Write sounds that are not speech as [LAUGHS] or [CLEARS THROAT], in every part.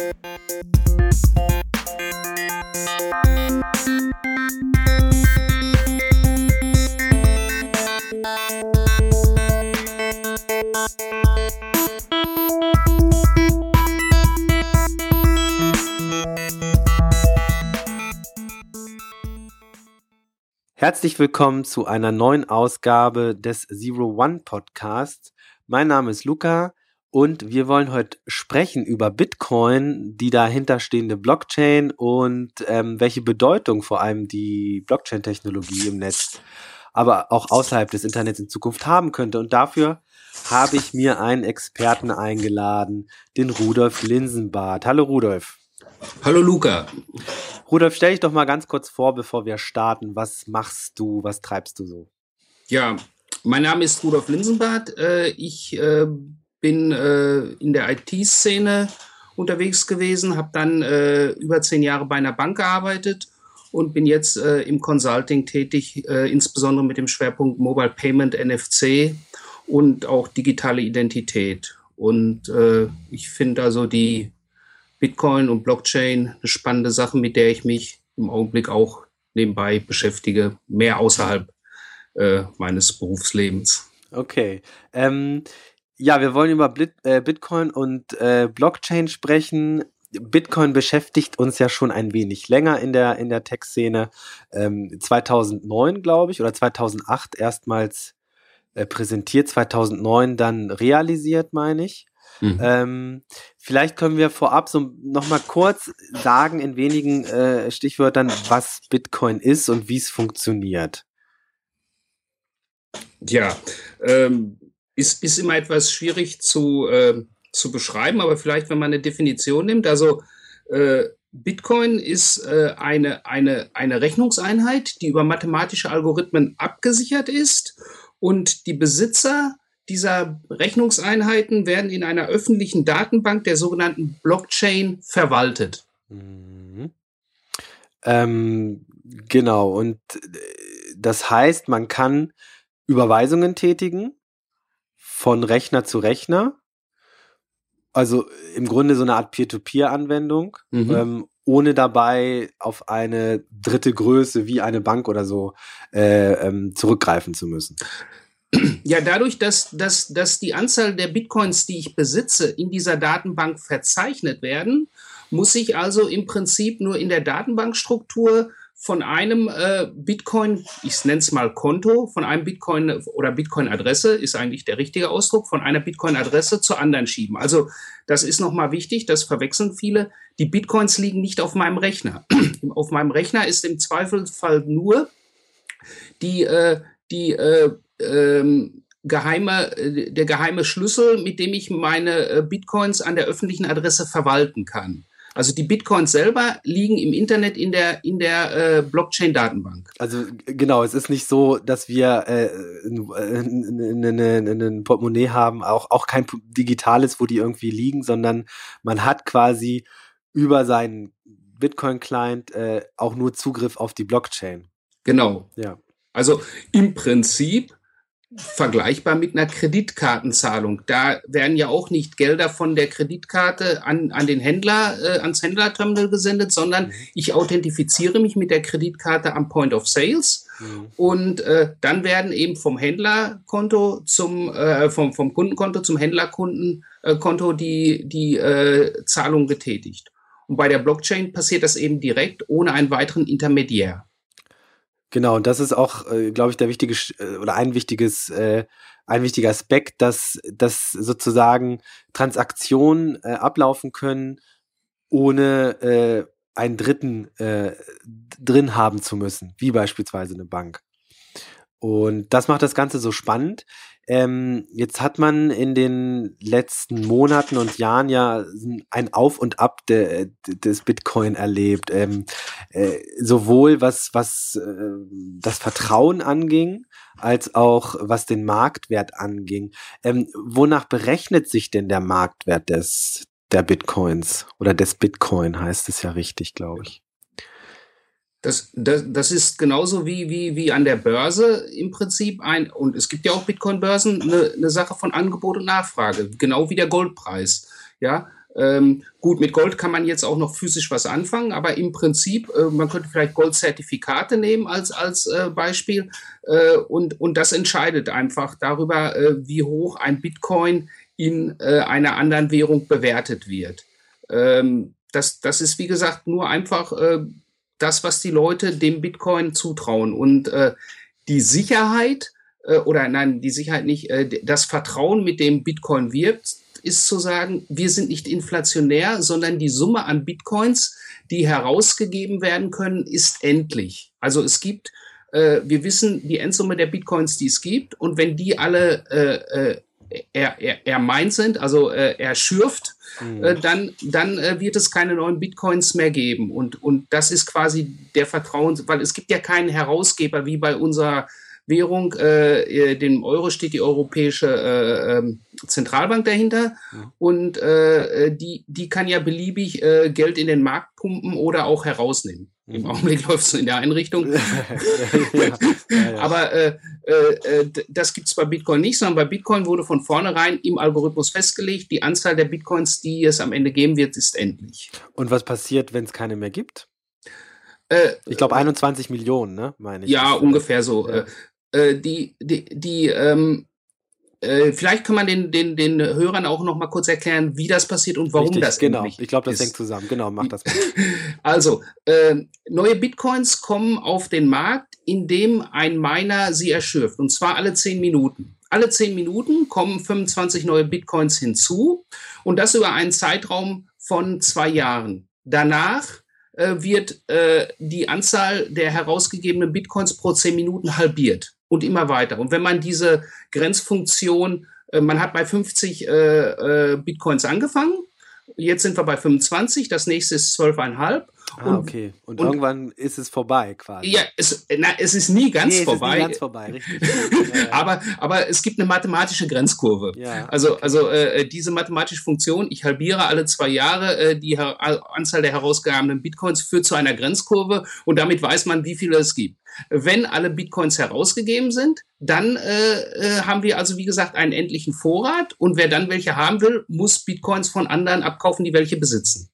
Herzlich willkommen zu einer neuen Ausgabe des Zero One Podcasts. Mein Name ist Luca und wir wollen heute sprechen über Bitcoin, die dahinterstehende Blockchain und ähm, welche Bedeutung vor allem die Blockchain-Technologie im Netz, aber auch außerhalb des Internets in Zukunft haben könnte. Und dafür habe ich mir einen Experten eingeladen, den Rudolf Linsenbart. Hallo Rudolf. Hallo Luca. Rudolf, stell dich doch mal ganz kurz vor, bevor wir starten. Was machst du? Was treibst du so? Ja, mein Name ist Rudolf Linsenbart. Äh, ich äh, bin äh, in der IT-Szene unterwegs gewesen, habe dann über zehn Jahre bei einer Bank gearbeitet und bin jetzt im Consulting tätig, insbesondere mit dem Schwerpunkt Mobile Payment, NFC und auch digitale Identität. Und ich finde also die Bitcoin und Blockchain eine spannende Sache, mit der ich mich im Augenblick auch nebenbei beschäftige, mehr außerhalb äh, meines Berufslebens. Okay. Ähm, ja, wir wollen über Blit äh, Bitcoin und äh, Blockchain sprechen. Bitcoin beschäftigt uns ja schon ein wenig länger in der, in der Tech-Szene. Ähm, 2009, glaube ich, oder 2008 erstmals äh, präsentiert, 2009 dann realisiert, meine ich. Mhm. Ähm, vielleicht können wir vorab so noch mal kurz sagen in wenigen äh, Stichwörtern, was Bitcoin ist und wie es funktioniert. Ja, ähm, ist, ist immer etwas schwierig zu, äh, zu beschreiben, aber vielleicht, wenn man eine Definition nimmt, also äh, Bitcoin ist äh, eine, eine, eine Rechnungseinheit, die über mathematische Algorithmen abgesichert ist und die Besitzer dieser Rechnungseinheiten werden in einer öffentlichen Datenbank der sogenannten Blockchain verwaltet. Mhm. Ähm, genau, und äh, das heißt, man kann Überweisungen tätigen von Rechner zu Rechner. Also im Grunde so eine Art Peer-to-Peer-Anwendung, mhm. ähm, ohne dabei auf eine dritte Größe wie eine Bank oder so äh, ähm, zurückgreifen zu müssen. Ja, dadurch, dass, dass, dass die Anzahl der Bitcoins, die ich besitze, in dieser Datenbank verzeichnet werden, muss ich also im Prinzip nur in der Datenbankstruktur von einem äh, Bitcoin, ich nenne es mal Konto, von einem Bitcoin oder Bitcoin-Adresse ist eigentlich der richtige Ausdruck, von einer Bitcoin-Adresse zur anderen schieben. Also das ist nochmal wichtig, das verwechseln viele. Die Bitcoins liegen nicht auf meinem Rechner. [CLEARS THROAT] auf meinem Rechner ist im Zweifelsfall nur die, äh, die äh, ähm, geheime, äh, der geheime Schlüssel, mit dem ich meine äh, Bitcoins an der öffentlichen Adresse verwalten kann. Also die Bitcoins selber liegen im Internet in der in der äh, Blockchain-Datenbank. Also genau, es ist nicht so, dass wir äh, ein Portemonnaie haben, auch auch kein digitales, wo die irgendwie liegen, sondern man hat quasi über seinen Bitcoin-Client äh, auch nur Zugriff auf die Blockchain. Genau. Ja. Also im Prinzip vergleichbar mit einer Kreditkartenzahlung. Da werden ja auch nicht Gelder von der Kreditkarte an, an den Händler, äh, ans Händlerterminal gesendet, sondern mhm. ich authentifiziere mich mit der Kreditkarte am Point of Sales mhm. und äh, dann werden eben vom Händlerkonto zum, äh, vom, vom Kundenkonto zum Händlerkundenkonto die, die äh, Zahlung getätigt. Und bei der Blockchain passiert das eben direkt ohne einen weiteren Intermediär. Genau, und das ist auch, äh, glaube ich, der wichtige äh, oder ein wichtiges, äh, ein wichtiger Aspekt, dass, dass sozusagen Transaktionen äh, ablaufen können, ohne äh, einen Dritten äh, drin haben zu müssen, wie beispielsweise eine Bank. Und das macht das Ganze so spannend. Ähm, jetzt hat man in den letzten Monaten und Jahren ja ein Auf und Ab de, de, des Bitcoin erlebt. Ähm, äh, sowohl was, was äh, das Vertrauen anging, als auch was den Marktwert anging. Ähm, wonach berechnet sich denn der Marktwert des, der Bitcoins? Oder des Bitcoin heißt es ja richtig, glaube ich. Das, das, das ist genauso wie, wie, wie an der Börse im Prinzip ein, und es gibt ja auch Bitcoin-Börsen, eine, eine Sache von Angebot und Nachfrage, genau wie der Goldpreis. Ja, Ähm, gut, mit Gold kann man jetzt auch noch physisch was anfangen, aber im Prinzip, äh, man könnte vielleicht Goldzertifikate nehmen als, als äh, Beispiel äh, und, und das entscheidet einfach darüber, äh, wie hoch ein Bitcoin in äh, einer anderen Währung bewertet wird. Ähm, das, das ist, wie gesagt, nur einfach äh, das, was die Leute dem Bitcoin zutrauen. Und äh, die Sicherheit, äh, oder nein, die Sicherheit nicht, äh, das Vertrauen, mit dem Bitcoin wirbt, ist zu sagen, wir sind nicht inflationär, sondern die Summe an Bitcoins, die herausgegeben werden können, ist endlich. Also es gibt, äh, wir wissen die Endsumme der Bitcoins, die es gibt, und wenn die alle äh, äh, er, er, er meint sind, also äh, er schürft, mhm. äh, dann, dann äh, wird es keine neuen Bitcoins mehr geben. Und, und das ist quasi der Vertrauen, weil es gibt ja keinen Herausgeber wie bei unserer Währung, äh, äh, dem Euro steht die Europäische äh, äh, Zentralbank dahinter ja. und äh, die, die kann ja beliebig äh, Geld in den Markt pumpen oder auch herausnehmen. Im. Augenblick [LAUGHS] läuft es in der Einrichtung. [LAUGHS] ja, ja, [LAUGHS] Aber äh, äh, das gibt es bei Bitcoin nicht, sondern bei Bitcoin wurde von vornherein im Algorithmus festgelegt, die Anzahl der Bitcoins, die es am Ende geben wird, ist endlich. Und was passiert, wenn es keine mehr gibt? Äh, ich glaube 21 Millionen, ne? Meine ich. Ja, ungefähr so. Ja. Äh, äh, die, die, die ähm, äh, vielleicht kann man den, den, den Hörern auch noch mal kurz erklären, wie das passiert und warum Richtig, das genau. Ich glaube, das ist. hängt zusammen. Genau, mach das mal. [LAUGHS] Also, äh, neue Bitcoins kommen auf den Markt, indem ein Miner sie erschürft. Und zwar alle zehn Minuten. Alle zehn Minuten kommen 25 neue Bitcoins hinzu und das über einen Zeitraum von zwei Jahren. Danach äh, wird äh, die Anzahl der herausgegebenen Bitcoins pro zehn Minuten halbiert und immer weiter. Und wenn man diese Grenzfunktion, äh, man hat bei 50 äh, äh, Bitcoins angefangen, jetzt sind wir bei 25, das nächste ist 12,5 Ah, okay. Und, und, irgendwann ist es vorbei quasi. Ja, es, na, es ist nie ganz nee, vorbei. Nie ganz vorbei, richtig. [LAUGHS] aber, aber es gibt eine mathematische Grenzkurve. Ja, also, okay. also äh, diese mathematische Funktion, ich halbiere alle zwei Jahre äh, die Her Anzahl der herausgegebenen Bitcoins, führt zu einer Grenzkurve und damit weiß man, wie viele es gibt. Wenn alle Bitcoins herausgegeben sind, dann äh, äh, haben wir also, wie gesagt, einen endlichen Vorrat und wer dann welche haben will, muss Bitcoins von anderen abkaufen, die welche besitzen.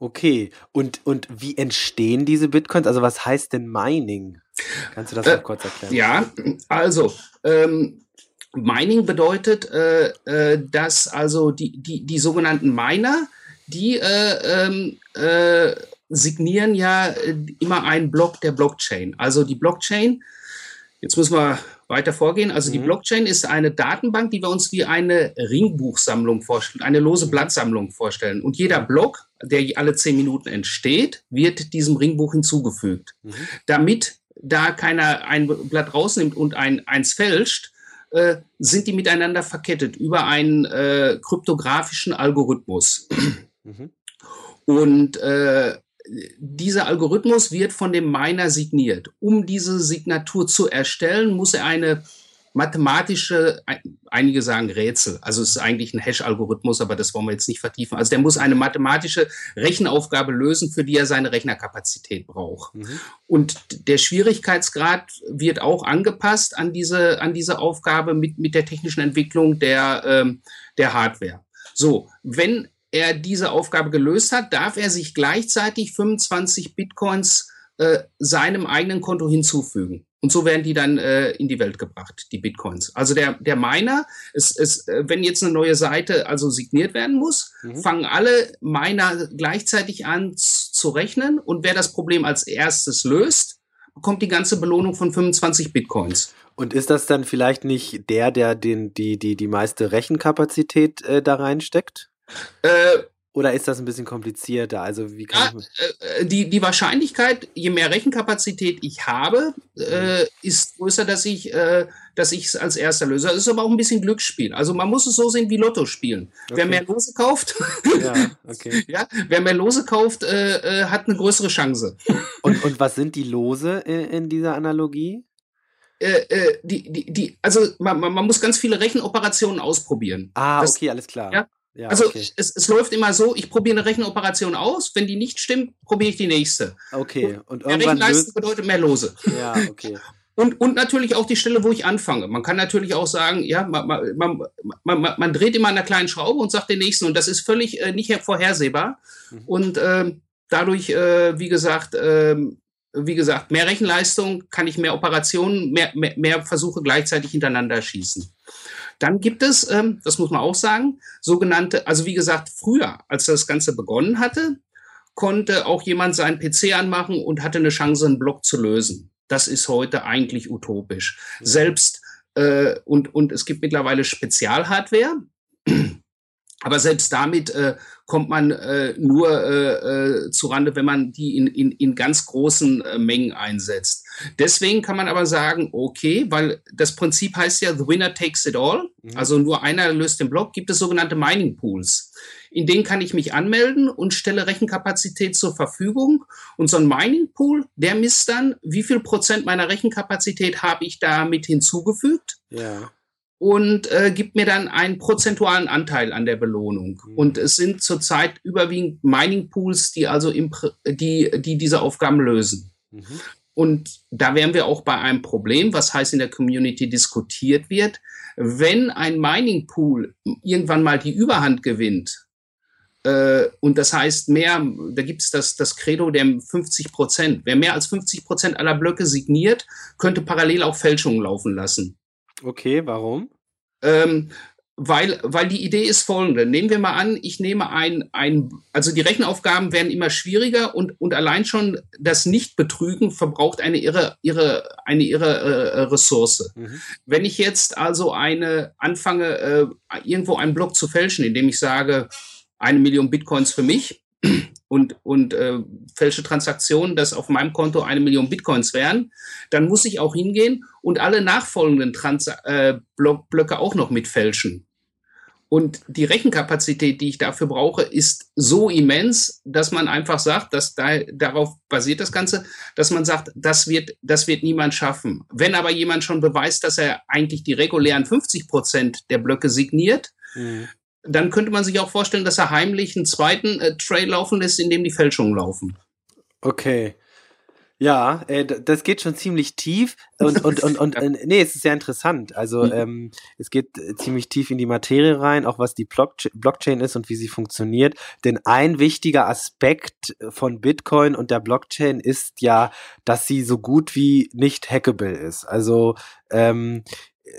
Okay, und, und wie entstehen diese Bitcoins? Also was heißt denn Mining? Kannst du das äh, kurz erklären? Ja, also ähm, Mining bedeutet, äh, äh, dass also die, die, die sogenannten Miner, die äh, ähm, äh, signieren ja immer einen Block der Blockchain. Also die Blockchain, jetzt müssen wir weiter vorgehen. Also mhm. die Blockchain ist eine Datenbank, die wir uns wie eine Ringbuchsammlung vorstellen, eine lose mhm. Blattsammlung vorstellen. Und jeder Block, der alle zehn Minuten entsteht, wird diesem Ringbuch hinzugefügt. Mhm. Damit da keiner ein Blatt rausnimmt und ein, eins fälscht, äh, sind die miteinander verkettet über einen äh, kryptografischen Algorithmus. Mhm. Und äh, dieser Algorithmus wird von dem Miner signiert. Um diese Signatur zu erstellen, muss er eine mathematische, einige sagen Rätsel, also es ist eigentlich ein Hash-Algorithmus, aber das wollen wir jetzt nicht vertiefen. Also der muss eine mathematische Rechenaufgabe lösen, für die er seine Rechnerkapazität braucht. Mhm. Und der Schwierigkeitsgrad wird auch angepasst an diese, an diese Aufgabe mit, mit der technischen Entwicklung der, ähm, der Hardware. So, wenn er diese Aufgabe gelöst hat, darf er sich gleichzeitig 25 Bitcoins äh, seinem eigenen Konto hinzufügen. Und so werden die dann äh, in die Welt gebracht, die Bitcoins. Also der, der Miner, es, es, äh, wenn jetzt eine neue Seite also signiert werden muss, mhm. fangen alle Miner gleichzeitig an zu rechnen. Und wer das Problem als erstes löst, bekommt die ganze Belohnung von 25 Bitcoins. Und ist das dann vielleicht nicht der, der den, die, die, die meiste Rechenkapazität äh, da reinsteckt? Äh, Oder ist das ein bisschen komplizierter? Also wie kann ja, äh, die, die Wahrscheinlichkeit, je mehr Rechenkapazität ich habe, äh, ist größer, dass ich äh, dass ich es als erster löse. Das ist aber auch ein bisschen Glücksspiel. Also man muss es so sehen wie Lotto spielen. Okay. Wer mehr Lose kauft, [LAUGHS] ja, okay. [LAUGHS] ja, wer mehr Lose kauft, äh, äh, hat eine größere Chance. Und, und was sind die Lose in, in dieser Analogie? Äh, äh, die, die, die, also man, man muss ganz viele Rechenoperationen ausprobieren. Ah, das, okay, alles klar. Ja, ja, also okay. es, es läuft immer so, ich probiere eine Rechenoperation aus, wenn die nicht stimmt, probiere ich die nächste. Okay. Und, irgendwann Rechenleistung bedeutet mehr Lose. Ja, okay. [LAUGHS] Und, und natürlich auch die Stelle, wo ich anfange. Man kann natürlich auch sagen, ja, man, man, man, man dreht immer an einer kleinen Schraube und sagt den nächsten. Und das ist völlig äh, nicht vorhersehbar. Mhm. Und äh, dadurch, äh, wie gesagt, äh, wie gesagt, mehr Rechenleistung, kann ich mehr Operationen, mehr, mehr, mehr Versuche gleichzeitig hintereinander schießen. Dann gibt es, ähm, das muss man auch sagen, sogenannte, also wie gesagt, früher, als das Ganze begonnen hatte, konnte auch jemand seinen PC anmachen und hatte eine Chance, einen Block zu lösen das ist heute eigentlich utopisch. Ja. Selbst äh, und, und es gibt mittlerweile Spezialhardware, aber selbst damit äh, kommt man äh, nur äh, äh, zurande, wenn man die in, in, in ganz großen äh, Mengen einsetzt. Deswegen kann man aber sagen, okay, weil das Prinzip heißt ja, the winner takes it all, mhm. also nur einer löst den Block, gibt es sogenannte Mining Pools. In denen kann ich mich anmelden und stelle Rechenkapazität zur Verfügung. Und so ein Mining Pool, der misst dann, wie viel Prozent meiner Rechenkapazität habe ich damit hinzugefügt. Ja und äh, gibt mir dann einen prozentualen Anteil an der Belohnung. Mhm. Und es sind zurzeit überwiegend Mining Pools, die also im, die, die diese Aufgaben lösen. Mhm. Und da wären wir auch bei einem Problem, was heißt in der Community diskutiert wird. Wenn ein Mining Pool irgendwann mal die Überhand gewinnt, äh, und das heißt mehr, da gibt es das, das Credo der 50 Prozent. Wer mehr als 50 Prozent aller Blöcke signiert, könnte parallel auch Fälschungen laufen lassen. Okay, warum? Ähm, weil, weil die Idee ist folgende. Nehmen wir mal an, ich nehme ein, ein, also die Rechenaufgaben werden immer schwieriger und, und allein schon das Nichtbetrügen verbraucht eine irre, irre, eine irre äh, Ressource. Mhm. Wenn ich jetzt also eine anfange, äh, irgendwo einen Block zu fälschen, indem ich sage, eine Million Bitcoins für mich, und, und äh, fälsche Transaktionen, dass auf meinem Konto eine Million Bitcoins wären, dann muss ich auch hingehen und alle nachfolgenden Trans äh, Blöcke auch noch mitfälschen. Und die Rechenkapazität, die ich dafür brauche, ist so immens, dass man einfach sagt, dass da, darauf basiert das Ganze, dass man sagt, das wird, das wird niemand schaffen. Wenn aber jemand schon beweist, dass er eigentlich die regulären 50 Prozent der Blöcke signiert, mhm dann könnte man sich auch vorstellen, dass er heimlich einen zweiten äh, Trail laufen lässt, in dem die Fälschungen laufen. Okay. Ja, äh, das geht schon ziemlich tief und [LAUGHS] und und und äh, nee, es ist sehr interessant. Also mhm. ähm, es geht äh, ziemlich tief in die Materie rein, auch was die Blockchain ist und wie sie funktioniert. Denn ein wichtiger Aspekt von Bitcoin und der Blockchain ist ja, dass sie so gut wie nicht hackable ist. Also ähm, äh,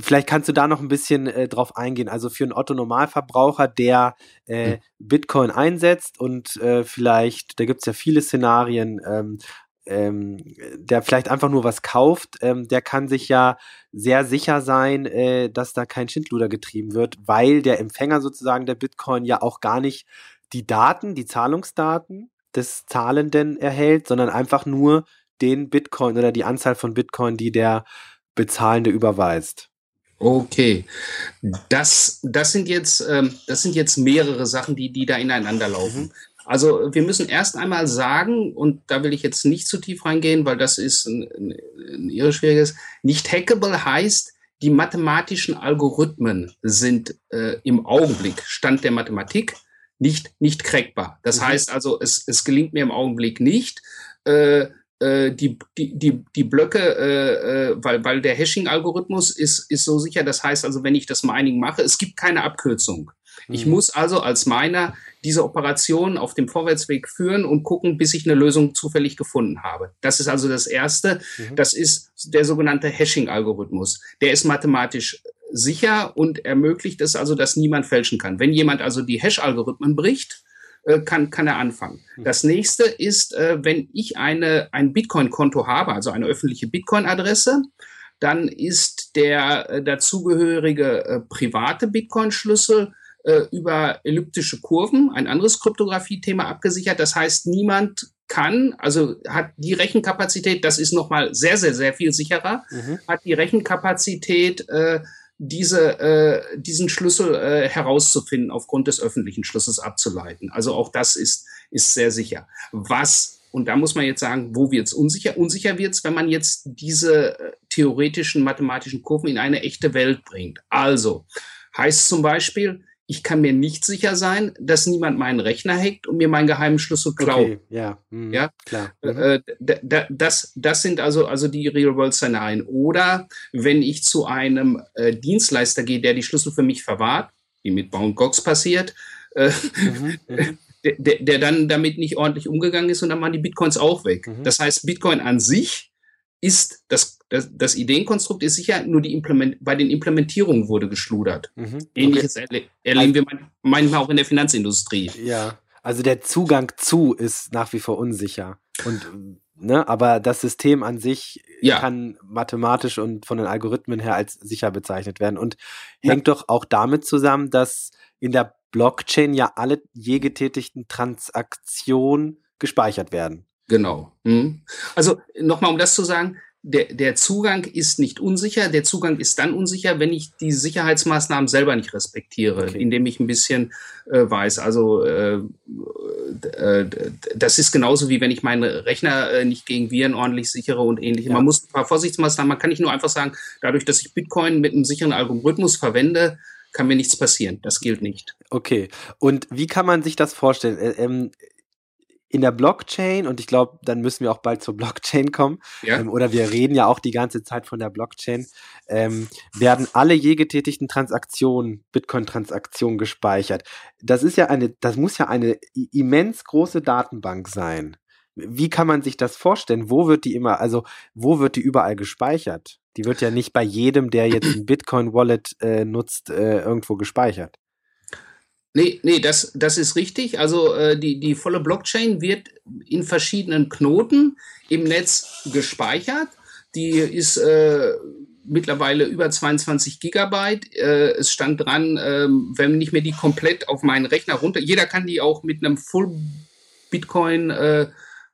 vielleicht kannst du da noch ein bisschen äh, drauf eingehen. Also für einen Otto-Normalverbraucher, der äh, hm. Bitcoin einsetzt und äh, vielleicht, da gibt's ja viele Szenarien, ähm, ähm, der vielleicht einfach nur was kauft, ähm, der kann sich ja sehr sicher sein, äh, dass da kein Schindluder getrieben wird, weil der Empfänger sozusagen der Bitcoin ja auch gar nicht die Daten, die Zahlungsdaten des Zahlenden erhält, sondern einfach nur den Bitcoin oder die Anzahl von Bitcoin, die der Bezahlende überweist. Okay, das, das sind jetzt, ähm, das sind jetzt mehrere Sachen, die, die da ineinander laufen. Mhm. Also wir müssen erst einmal sagen, und da will ich jetzt nicht zu tief reingehen, weil das ist ein, ein, ein irreschwieriges, nicht hackable heißt, die mathematischen Algorithmen sind äh, im Augenblick, Stand der Mathematik, nicht, nicht crackbar. Das mhm. heißt also, es, es gelingt mir im Augenblick nicht, äh, die, die, die, die Blöcke, äh, äh, weil, weil der Hashing-Algorithmus ist, ist so sicher, das heißt also, wenn ich das Mining mache, es gibt keine Abkürzung. Mhm. Ich muss also als Miner diese Operation auf dem Vorwärtsweg führen und gucken, bis ich eine Lösung zufällig gefunden habe. Das ist also das Erste. Mhm. Das ist der sogenannte Hashing-Algorithmus. Der ist mathematisch sicher und ermöglicht es also, dass niemand fälschen kann. Wenn jemand also die Hash-Algorithmen bricht, äh, kann, kann er anfangen. Hm. Das nächste ist, äh, wenn ich eine, ein Bitcoin-Konto habe, also eine öffentliche Bitcoin-Adresse, dann ist der äh, dazugehörige äh, private Bitcoin-Schlüssel äh, über elliptische Kurven, ein anderes Kryptographie-Thema abgesichert. Das heißt, niemand kann, also hat die Rechenkapazität, das ist nochmal sehr, sehr, sehr viel sicherer, mhm. hat die Rechenkapazität, diese, äh, diesen Schlüssel äh, herauszufinden, aufgrund des öffentlichen Schlüssels abzuleiten. Also auch das ist, ist sehr sicher. Was, und da muss man jetzt sagen, wo wird es unsicher? Unsicher wird es, wenn man jetzt diese äh, theoretischen mathematischen Kurven in eine echte Welt bringt. Also heißt zum Beispiel, ich kann mir nicht sicher sein, dass niemand meinen Rechner hackt und mir meinen geheimen Schlüssel klaut. Okay, ja, mhm, ja, klar. Mhm. Äh, das, das sind also, also die Real-World-Szenarien. Oder wenn ich zu einem äh, Dienstleister gehe, der die Schlüssel für mich verwahrt, wie mit Bound Gox passiert, äh, mhm, [LAUGHS] mhm. der, der, dann damit nicht ordentlich umgegangen ist und dann waren die Bitcoins auch weg. Mhm. Das heißt, Bitcoin an sich ist das das, das Ideenkonstrukt ist sicher, nur die Implement bei den Implementierungen wurde geschludert. Mhm. Ähnliches erle erleben wir manchmal auch in der Finanzindustrie. Ja, also der Zugang zu ist nach wie vor unsicher. Und Ne, aber das System an sich ja. kann mathematisch und von den Algorithmen her als sicher bezeichnet werden und ja. hängt doch auch damit zusammen, dass in der Blockchain ja alle je getätigten Transaktionen gespeichert werden. Genau. Mhm. Also nochmal, um das zu sagen, der, der Zugang ist nicht unsicher. Der Zugang ist dann unsicher, wenn ich die Sicherheitsmaßnahmen selber nicht respektiere, okay. indem ich ein bisschen äh, weiß. Also äh, äh, das ist genauso wie wenn ich meinen Rechner äh, nicht gegen Viren ordentlich sichere und ähnliches. Ja. Man muss ein paar Vorsichtsmaßnahmen, man kann nicht nur einfach sagen, dadurch, dass ich Bitcoin mit einem sicheren Algorithmus verwende, kann mir nichts passieren. Das gilt nicht. Okay. Und wie kann man sich das vorstellen? Äh, ähm, in der Blockchain, und ich glaube, dann müssen wir auch bald zur Blockchain kommen, ja. ähm, oder wir reden ja auch die ganze Zeit von der Blockchain, ähm, werden alle je getätigten Transaktionen, Bitcoin-Transaktionen gespeichert. Das ist ja eine, das muss ja eine immens große Datenbank sein. Wie kann man sich das vorstellen? Wo wird die immer, also wo wird die überall gespeichert? Die wird ja nicht bei jedem, der jetzt ein Bitcoin-Wallet äh, nutzt, äh, irgendwo gespeichert. Nee, nee, das, das ist richtig. Also äh, die, die volle Blockchain wird in verschiedenen Knoten im Netz gespeichert. Die ist äh, mittlerweile über 22 Gigabyte. Äh, es stand dran, äh, wenn nicht mehr die komplett auf meinen Rechner runter. Jeder kann die auch mit einem Full Bitcoin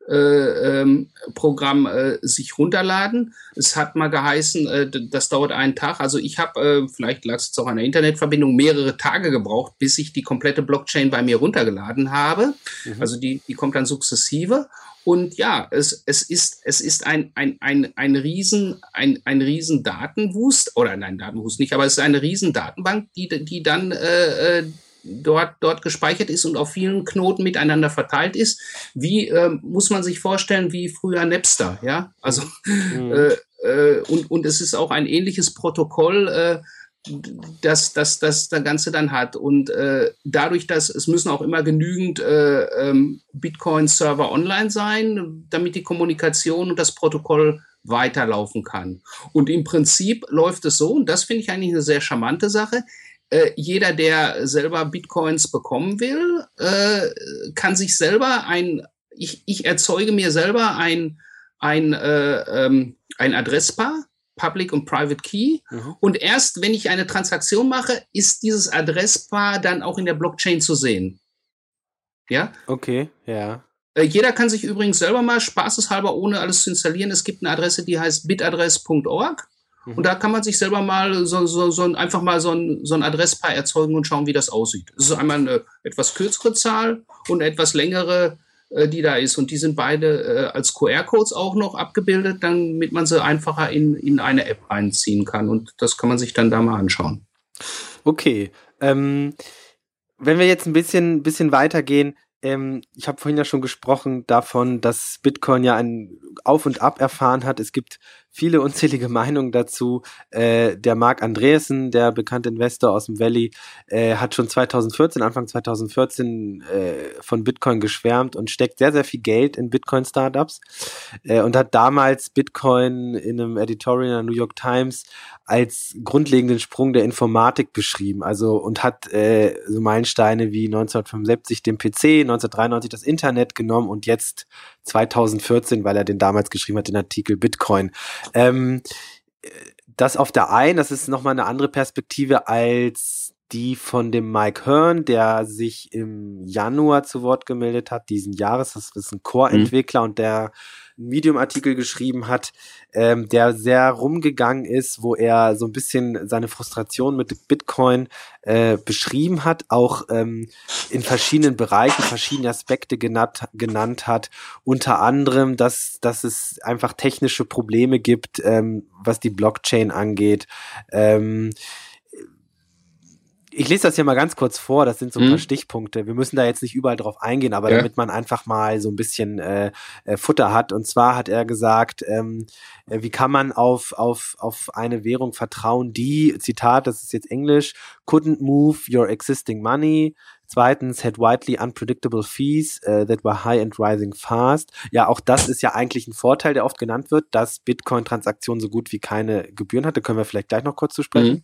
äh, äh, ähm, Programm äh, sich runterladen. Es hat mal geheißen, äh, das dauert einen Tag. Also ich habe, äh, vielleicht lag es jetzt auch an der Internetverbindung, mehrere Tage gebraucht, bis ich die komplette Blockchain bei mir runtergeladen habe. Mhm. Also die, die kommt dann sukzessive. Und ja, es, es ist, es ist ein, ein, ein, ein Riesen, ein, ein Riesen Datenwust, oder nein, Datenwust nicht, aber es ist eine Riesen Datenbank, die, die dann äh, äh dort, dort gespeichert ist und auf vielen Knoten miteinander verteilt ist. Wie äh, muss man sich vorstellen, wie früher Napster, ja? Also mhm. äh, äh, und, und es ist auch ein ähnliches Protokoll, äh, das, das, das der Ganze dann hat. Und äh, dadurch, dass es müssen auch immer genügend äh, ähm, Bitcoin-Server online sein, damit die Kommunikation und das Protokoll weiterlaufen kann. Und im Prinzip läuft es so, und das finde ich eigentlich eine sehr charmante Sache, äh, jeder, der selber Bitcoins bekommen will, äh, kann sich selber ein, ich, ich erzeuge mir selber ein, ein, äh, ähm, ein Adresspaar, Public und Private Key. Mhm. Und erst wenn ich eine Transaktion mache, ist dieses Adresspaar dann auch in der Blockchain zu sehen. Ja? Okay, ja. Äh, jeder kann sich übrigens selber mal spaßeshalber, ohne alles zu installieren, es gibt eine Adresse, die heißt bitadress.org. Und da kann man sich selber mal so, so, so einfach mal so ein, so ein Adresspaar erzeugen und schauen, wie das aussieht. Es ist einmal eine etwas kürzere Zahl und eine etwas längere, äh, die da ist. Und die sind beide äh, als QR-Codes auch noch abgebildet, damit man sie einfacher in, in eine App einziehen kann. Und das kann man sich dann da mal anschauen. Okay. Ähm, wenn wir jetzt ein bisschen, bisschen weitergehen, ähm, ich habe vorhin ja schon gesprochen davon, dass Bitcoin ja ein Auf und Ab erfahren hat. Es gibt viele unzählige Meinungen dazu. Äh, der Mark Andreessen, der bekannte Investor aus dem Valley, äh, hat schon 2014, Anfang 2014 äh, von Bitcoin geschwärmt und steckt sehr, sehr viel Geld in Bitcoin-Startups äh, und hat damals Bitcoin in einem Editorial in der New York Times als grundlegenden Sprung der Informatik beschrieben. Also und hat äh, so Meilensteine wie 1975 den PC, 1993 das Internet genommen und jetzt 2014, weil er den damals geschrieben hat, den Artikel Bitcoin. Ähm, das auf der einen, das ist nochmal eine andere Perspektive als die von dem Mike Hearn, der sich im Januar zu Wort gemeldet hat, diesen Jahres. Das ist ein Core-Entwickler mhm. und der einen Medium-Artikel geschrieben hat, ähm, der sehr rumgegangen ist, wo er so ein bisschen seine Frustration mit Bitcoin äh, beschrieben hat, auch ähm, in verschiedenen Bereichen verschiedene Aspekte genannt, genannt hat, unter anderem, dass, dass es einfach technische Probleme gibt, ähm, was die Blockchain angeht. Ähm, ich lese das hier mal ganz kurz vor, das sind so ein mhm. paar Stichpunkte. Wir müssen da jetzt nicht überall drauf eingehen, aber ja. damit man einfach mal so ein bisschen äh, äh, Futter hat. Und zwar hat er gesagt, ähm, äh, wie kann man auf, auf, auf eine Währung vertrauen, die, Zitat, das ist jetzt Englisch, couldn't move your existing money, Zweitens, had widely unpredictable fees uh, that were high and rising fast. Ja, auch das ist ja eigentlich ein Vorteil, der oft genannt wird, dass Bitcoin-Transaktionen so gut wie keine Gebühren hatte. Können wir vielleicht gleich noch kurz zu sprechen. Mhm.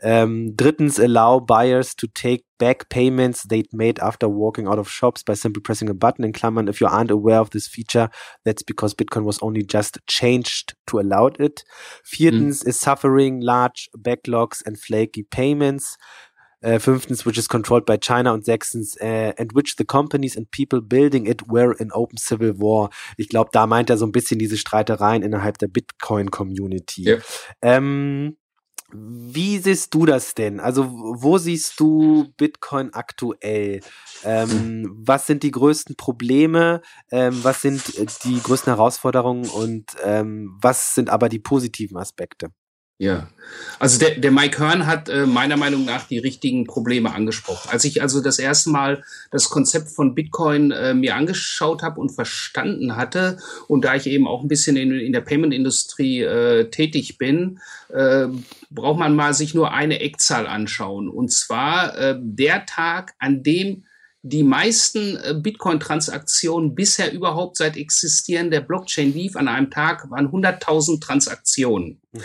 Ähm, drittens, allow buyers to take back payments they'd made after walking out of shops by simply pressing a button. In Klammern, if you aren't aware of this feature, that's because Bitcoin was only just changed to allow it. Viertens, mhm. is suffering large backlogs and flaky payments. Äh, fünftens, which is controlled by China und sechstens, äh, and which the companies and people building it were in open civil war. Ich glaube, da meint er so ein bisschen diese Streitereien innerhalb der Bitcoin-Community. Ja. Ähm, wie siehst du das denn? Also, wo siehst du Bitcoin aktuell? Ähm, was sind die größten Probleme? Ähm, was sind die größten Herausforderungen? Und ähm, was sind aber die positiven Aspekte? Ja, also der, der Mike Hearn hat äh, meiner Meinung nach die richtigen Probleme angesprochen. Als ich also das erste Mal das Konzept von Bitcoin äh, mir angeschaut habe und verstanden hatte und da ich eben auch ein bisschen in, in der Payment-Industrie äh, tätig bin, äh, braucht man mal sich nur eine Eckzahl anschauen. Und zwar äh, der Tag, an dem die meisten äh, Bitcoin-Transaktionen bisher überhaupt seit Existieren der Blockchain lief, an einem Tag waren 100.000 Transaktionen. Mhm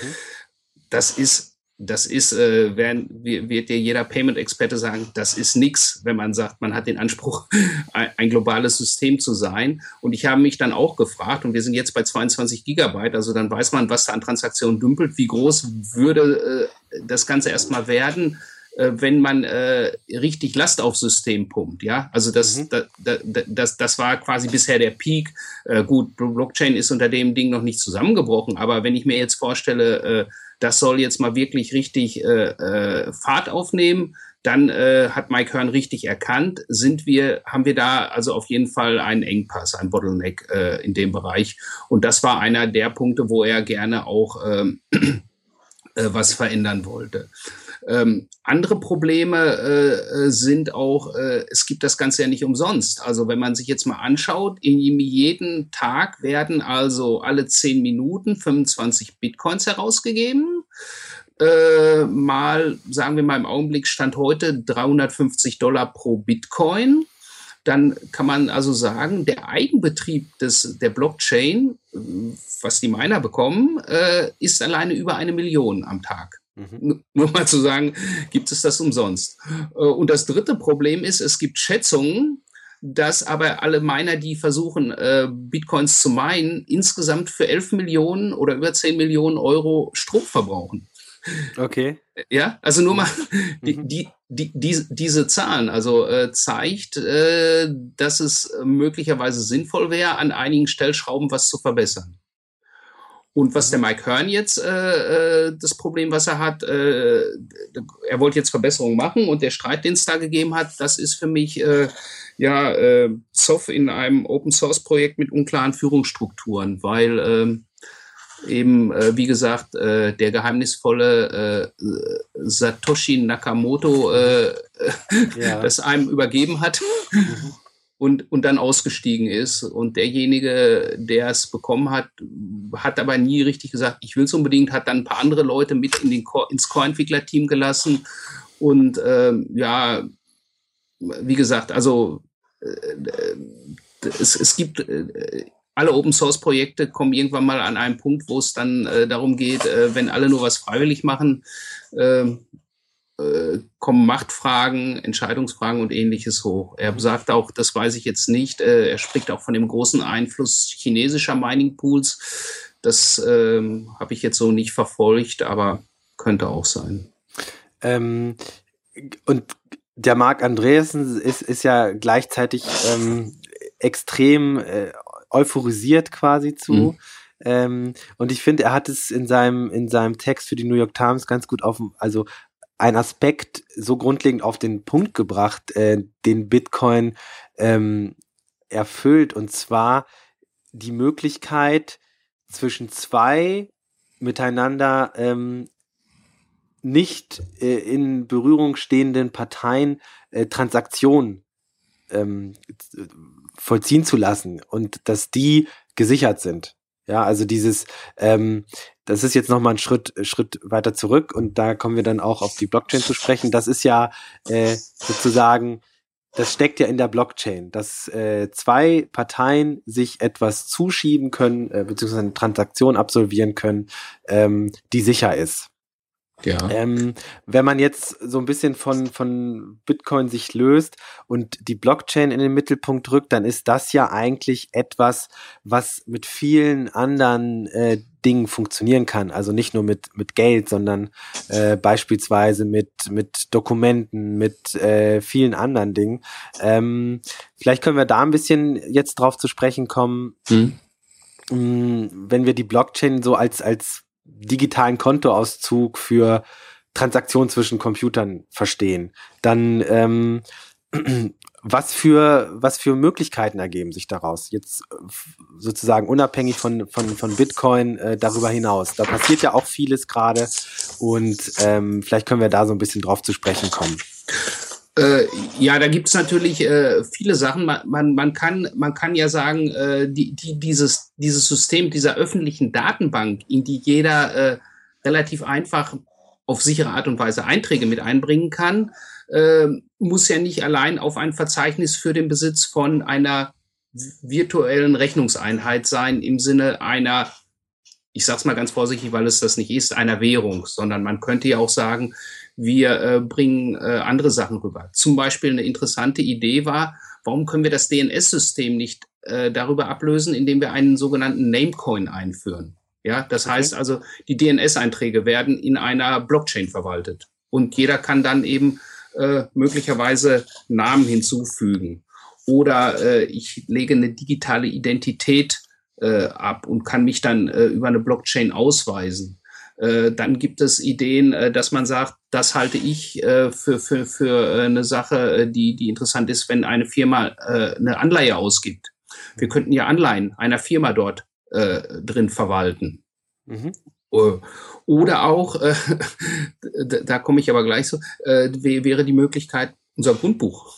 das ist das ist, äh, werden, wird dir jeder Payment-Experte sagen, das ist nichts, wenn man sagt, man hat den Anspruch, [LAUGHS] ein, globales System zu sein. Und ich habe mich dann auch gefragt, und wir sind jetzt bei 22 Gigabyte, also dann weiß man, was da an Transaktionen dümpelt, wie groß würde äh, das Ganze erstmal werden, äh, wenn man äh, richtig Last aufs System pumpt. Ja, also das, mhm. da, da, das, das war quasi bisher der Peak. Äh, gut, Blockchain ist unter dem Ding noch nicht zusammengebrochen, aber wenn ich mir jetzt vorstelle, äh, das soll jetzt mal wirklich richtig äh, äh, Fahrt aufnehmen, dann äh, hat Mike Hearn richtig erkannt, sind wir, haben wir da also auf jeden Fall einen Engpass, ein Bottleneck äh, in dem Bereich. Und das war einer der Punkte, wo er gerne auch ähm, [CLEARS THROAT] äh, was verändern wollte. Ähm, andere Probleme äh, sind auch, äh, es gibt das Ganze ja nicht umsonst. Also wenn man sich jetzt mal anschaut, in jedem Tag werden also alle zehn Minuten 25 Bitcoins herausgegeben. Äh, mal, sagen wir mal im Augenblick stand heute 350 Dollar pro Bitcoin. Dann kann man also sagen, der Eigenbetrieb des, der Blockchain, was die Miner bekommen, äh, ist alleine über eine Million am Tag. Mhm. Nur mal zu sagen, gibt es das umsonst. Äh, und das dritte Problem ist, es gibt Schätzungen, dass aber alle Miner, die versuchen, äh, Bitcoins zu meinen, insgesamt für 11 Millionen oder über 10 Millionen Euro Strom verbrauchen. Okay. Ja, also nur mal die, mhm. die, die, die, diese Zahlen, also äh, zeigt, äh, dass es möglicherweise sinnvoll wäre, an einigen Stellschrauben was zu verbessern. Und was der mhm. Mike Hearn jetzt, äh, äh, das Problem, was er hat, äh, er wollte jetzt Verbesserungen machen und der Streit, den es da gegeben hat, das ist für mich äh, ja äh, Zoff in einem Open Source Projekt mit unklaren Führungsstrukturen, weil äh, eben, äh, wie gesagt, äh, der geheimnisvolle äh, Satoshi Nakamoto äh, ja. [LAUGHS] das einem übergeben hat. Mhm und, und dann ausgestiegen ist. Und derjenige, der es bekommen hat, hat aber nie richtig gesagt, ich will es unbedingt, hat dann ein paar andere Leute mit in den Core, ins Core-Entwickler-Team gelassen. Und ähm, ja, wie gesagt, also äh, es, es gibt äh, alle Open Source Projekte kommen irgendwann mal an einen Punkt, wo es dann äh, darum geht, äh, wenn alle nur was freiwillig machen, äh, kommen Machtfragen, Entscheidungsfragen und ähnliches hoch. Er sagt auch, das weiß ich jetzt nicht, äh, er spricht auch von dem großen Einfluss chinesischer Mining Pools. Das ähm, habe ich jetzt so nicht verfolgt, aber könnte auch sein. Ähm, und der Marc Andreessen ist, ist ja gleichzeitig ähm, extrem äh, euphorisiert quasi zu. Mhm. Ähm, und ich finde, er hat es in seinem, in seinem Text für die New York Times ganz gut auf, also ein Aspekt so grundlegend auf den Punkt gebracht, äh, den Bitcoin ähm, erfüllt, und zwar die Möglichkeit zwischen zwei miteinander ähm, nicht äh, in Berührung stehenden Parteien äh, Transaktionen ähm, vollziehen zu lassen und dass die gesichert sind. Ja, also dieses, ähm, das ist jetzt nochmal ein Schritt, Schritt weiter zurück und da kommen wir dann auch auf die Blockchain zu sprechen. Das ist ja äh, sozusagen, das steckt ja in der Blockchain, dass äh, zwei Parteien sich etwas zuschieben können, äh, beziehungsweise eine Transaktion absolvieren können, ähm, die sicher ist. Ja. Ähm, wenn man jetzt so ein bisschen von, von Bitcoin sich löst und die Blockchain in den Mittelpunkt rückt, dann ist das ja eigentlich etwas, was mit vielen anderen äh, Dingen funktionieren kann. Also nicht nur mit, mit Geld, sondern äh, beispielsweise mit, mit Dokumenten, mit äh, vielen anderen Dingen. Ähm, vielleicht können wir da ein bisschen jetzt drauf zu sprechen kommen. Hm. Mm, wenn wir die Blockchain so als, als digitalen Kontoauszug für Transaktionen zwischen Computern verstehen, dann ähm, [CLEARS THROAT] was für was für Möglichkeiten ergeben sich daraus? Jetzt äh, sozusagen unabhängig von von von Bitcoin äh, darüber hinaus. Da passiert ja auch vieles gerade. Und ähm, vielleicht können wir da so ein bisschen drauf zu sprechen kommen äh, ja, da gibt's natürlich äh, viele Sachen. Man, man, man, kann, man kann ja sagen, äh, die, die, dieses, dieses System dieser öffentlichen Datenbank, in die jeder äh, relativ einfach auf sichere Art und Weise Einträge mit einbringen kann, äh, muss ja nicht allein auf ein Verzeichnis für den Besitz von einer virtuellen Rechnungseinheit sein im Sinne einer ich sage es mal ganz vorsichtig, weil es das nicht ist, einer Währung, sondern man könnte ja auch sagen, wir äh, bringen äh, andere Sachen rüber. Zum Beispiel eine interessante Idee war, warum können wir das DNS-System nicht äh, darüber ablösen, indem wir einen sogenannten Namecoin einführen? Ja, das okay. heißt also, die DNS-Einträge werden in einer Blockchain verwaltet und jeder kann dann eben äh, möglicherweise Namen hinzufügen. Oder äh, ich lege eine digitale Identität äh, ab und kann mich dann äh, über eine Blockchain ausweisen. Äh, dann gibt es Ideen, äh, dass man sagt, das halte ich äh, für, für, für eine Sache, die, die interessant ist, wenn eine Firma eine Anleihe ausgibt. Wir könnten ja Anleihen einer Firma dort drin verwalten. Mhm. Oder auch, äh, [LAUGHS] da komme ich aber gleich so, äh, wäre die Möglichkeit, unser Grundbuch.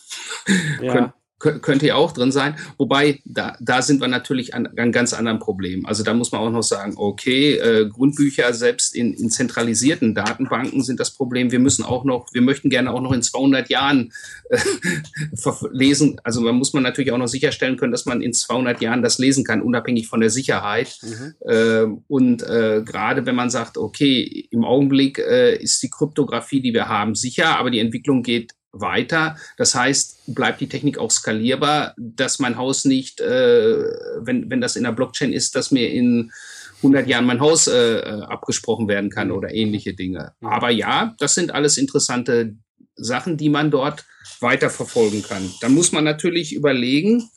Ja könnte ja auch drin sein. Wobei, da, da sind wir natürlich an, an ganz anderen Problem. Also da muss man auch noch sagen, okay, äh, Grundbücher selbst in, in zentralisierten Datenbanken sind das Problem. Wir müssen auch noch, wir möchten gerne auch noch in 200 Jahren äh, [LAUGHS] lesen. Also man muss man natürlich auch noch sicherstellen können, dass man in 200 Jahren das lesen kann, unabhängig von der Sicherheit. Mhm. Äh, und äh, gerade wenn man sagt, okay, im Augenblick äh, ist die Kryptographie, die wir haben, sicher, aber die Entwicklung geht weiter. Das heißt, bleibt die Technik auch skalierbar, dass mein Haus nicht, äh, wenn, wenn das in der Blockchain ist, dass mir in 100 Jahren mein Haus äh, abgesprochen werden kann oder ähnliche Dinge. Mhm. Aber ja, das sind alles interessante Sachen, die man dort weiterverfolgen kann. Dann muss man natürlich überlegen,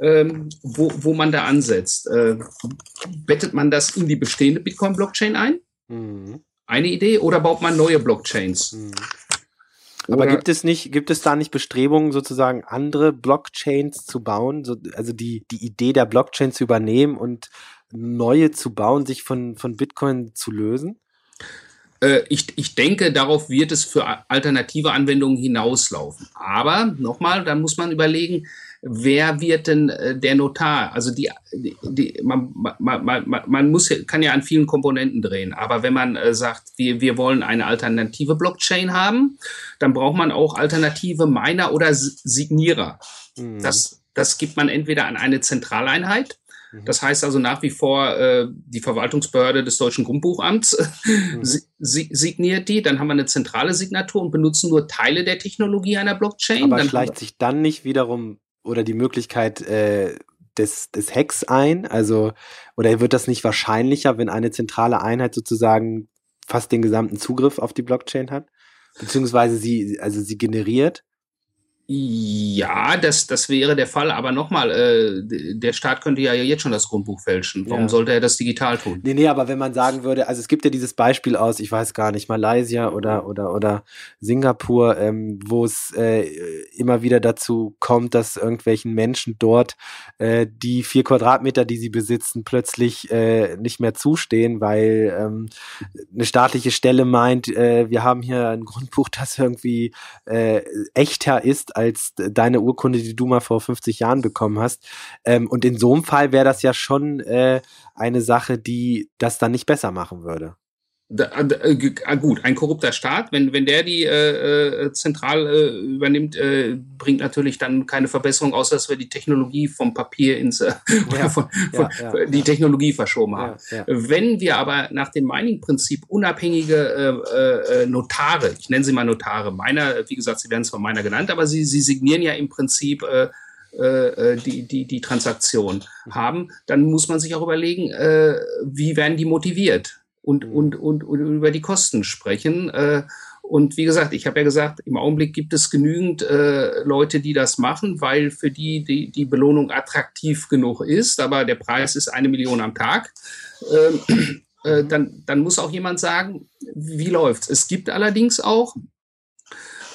ähm, wo, wo man da ansetzt. Äh, bettet man das in die bestehende Bitcoin-Blockchain ein? Mhm. Eine Idee oder baut man neue Blockchains? Mhm. Aber gibt es nicht, gibt es da nicht Bestrebungen, sozusagen andere Blockchains zu bauen, so, also die, die Idee der Blockchain zu übernehmen und neue zu bauen, sich von, von Bitcoin zu lösen? Äh, ich, ich denke, darauf wird es für alternative Anwendungen hinauslaufen. Aber nochmal, da muss man überlegen, wer wird denn äh, der Notar? Also die, die, die man, man, man, man muss, kann ja an vielen Komponenten drehen, aber wenn man äh, sagt, wir, wir wollen eine alternative Blockchain haben, dann braucht man auch alternative Miner oder Signierer. Mhm. Das, das gibt man entweder an eine Zentraleinheit, mhm. das heißt also nach wie vor, äh, die Verwaltungsbehörde des Deutschen Grundbuchamts mhm. signiert die, dann haben wir eine zentrale Signatur und benutzen nur Teile der Technologie einer Blockchain. Aber dann schleicht sich dann nicht wiederum oder die Möglichkeit äh, des, des Hacks ein? Also, oder wird das nicht wahrscheinlicher, wenn eine zentrale Einheit sozusagen fast den gesamten Zugriff auf die Blockchain hat? Beziehungsweise sie, also sie generiert? Ja, das, das wäre der Fall. Aber nochmal, äh, der Staat könnte ja jetzt schon das Grundbuch fälschen. Warum ja. sollte er das digital tun? Nee, nee, aber wenn man sagen würde, also es gibt ja dieses Beispiel aus, ich weiß gar nicht, Malaysia oder, oder, oder Singapur, ähm, wo es äh, immer wieder dazu kommt, dass irgendwelchen Menschen dort äh, die vier Quadratmeter, die sie besitzen, plötzlich äh, nicht mehr zustehen, weil ähm, eine staatliche Stelle meint, äh, wir haben hier ein Grundbuch, das irgendwie äh, echter ist als deine Urkunde, die du mal vor 50 Jahren bekommen hast. Ähm, und in so einem Fall wäre das ja schon äh, eine Sache, die das dann nicht besser machen würde. Da, da, äh, gut, ein korrupter Staat, wenn, wenn der die äh, äh, zentral äh, übernimmt, äh, bringt natürlich dann keine Verbesserung, außer dass wir die Technologie vom Papier ins äh, ja, von, [LAUGHS] von, ja, ja, die Technologie verschoben haben. Wenn wir aber nach dem Mining-Prinzip unabhängige äh, äh, Notare, ich nenne sie mal Notare, meiner, wie gesagt, sie werden zwar meiner genannt, aber sie, sie signieren ja im Prinzip äh, äh, die, die, die Transaktion mhm. haben, dann muss man sich auch überlegen, äh, wie werden die motiviert? Und, mhm. und, und, und über die Kosten sprechen. Äh, und wie gesagt, ich habe ja gesagt, im Augenblick gibt es genügend äh, Leute, die das machen, weil für die, die die Belohnung attraktiv genug ist, aber der Preis ist eine Million am Tag. Ähm, äh, mhm. dann, dann muss auch jemand sagen, wie läuft's. Es gibt allerdings auch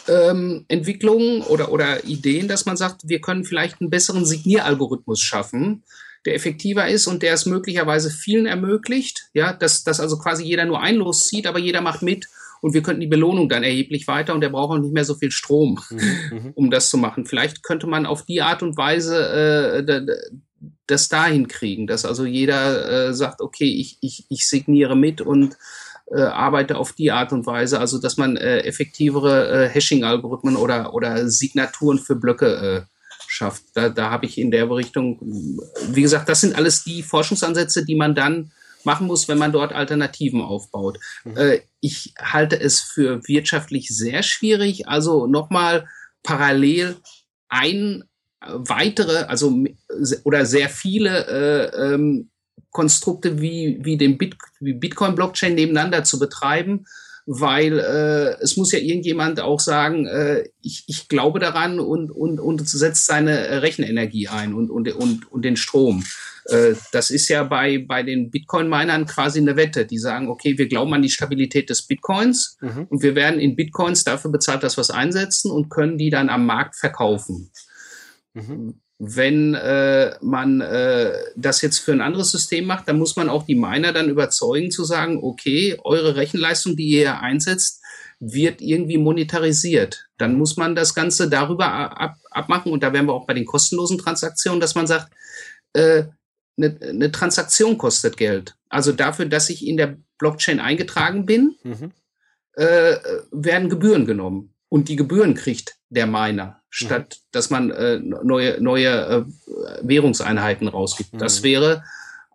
ähm, Entwicklungen oder, oder Ideen, dass man sagt, wir können vielleicht einen besseren Signieralgorithmus schaffen, der effektiver ist und der es möglicherweise vielen ermöglicht, ja, dass, dass also quasi jeder nur ein Los zieht, aber jeder macht mit und wir könnten die Belohnung dann erheblich weiter und der braucht auch nicht mehr so viel Strom, mhm, mhm. [LAUGHS] um das zu machen. Vielleicht könnte man auf die Art und Weise äh, das dahin kriegen, dass also jeder äh, sagt, okay, ich, ich, ich signiere mit und äh, arbeite auf die Art und Weise, also dass man äh, effektivere äh, Hashing-Algorithmen oder, oder Signaturen für Blöcke äh, schafft. Da, da habe ich in der Richtung, wie gesagt, das sind alles die Forschungsansätze, die man dann machen muss, wenn man dort Alternativen aufbaut. Mhm. Äh, ich halte es für wirtschaftlich sehr schwierig, also nochmal parallel ein weitere, also oder sehr viele äh, ähm, Konstrukte wie, wie den Bit, wie Bitcoin-Blockchain nebeneinander zu betreiben weil äh, es muss ja irgendjemand auch sagen, äh, ich, ich glaube daran und, und, und setzt seine Rechenenergie ein und, und, und, und den Strom. Äh, das ist ja bei, bei den Bitcoin-Minern quasi eine Wette. Die sagen, okay, wir glauben an die Stabilität des Bitcoins mhm. und wir werden in Bitcoins dafür bezahlt, dass wir es einsetzen und können die dann am Markt verkaufen. Mhm wenn äh, man äh, das jetzt für ein anderes System macht, dann muss man auch die Miner dann überzeugen zu sagen, okay, eure Rechenleistung, die ihr einsetzt, wird irgendwie monetarisiert. Dann muss man das Ganze darüber ab, abmachen und da wären wir auch bei den kostenlosen Transaktionen, dass man sagt, äh, eine, eine Transaktion kostet Geld. Also dafür, dass ich in der Blockchain eingetragen bin, mhm. äh, werden Gebühren genommen und die Gebühren kriegt der Miner, statt mhm. dass man äh, neue, neue äh, Währungseinheiten rausgibt. Mhm. Das wäre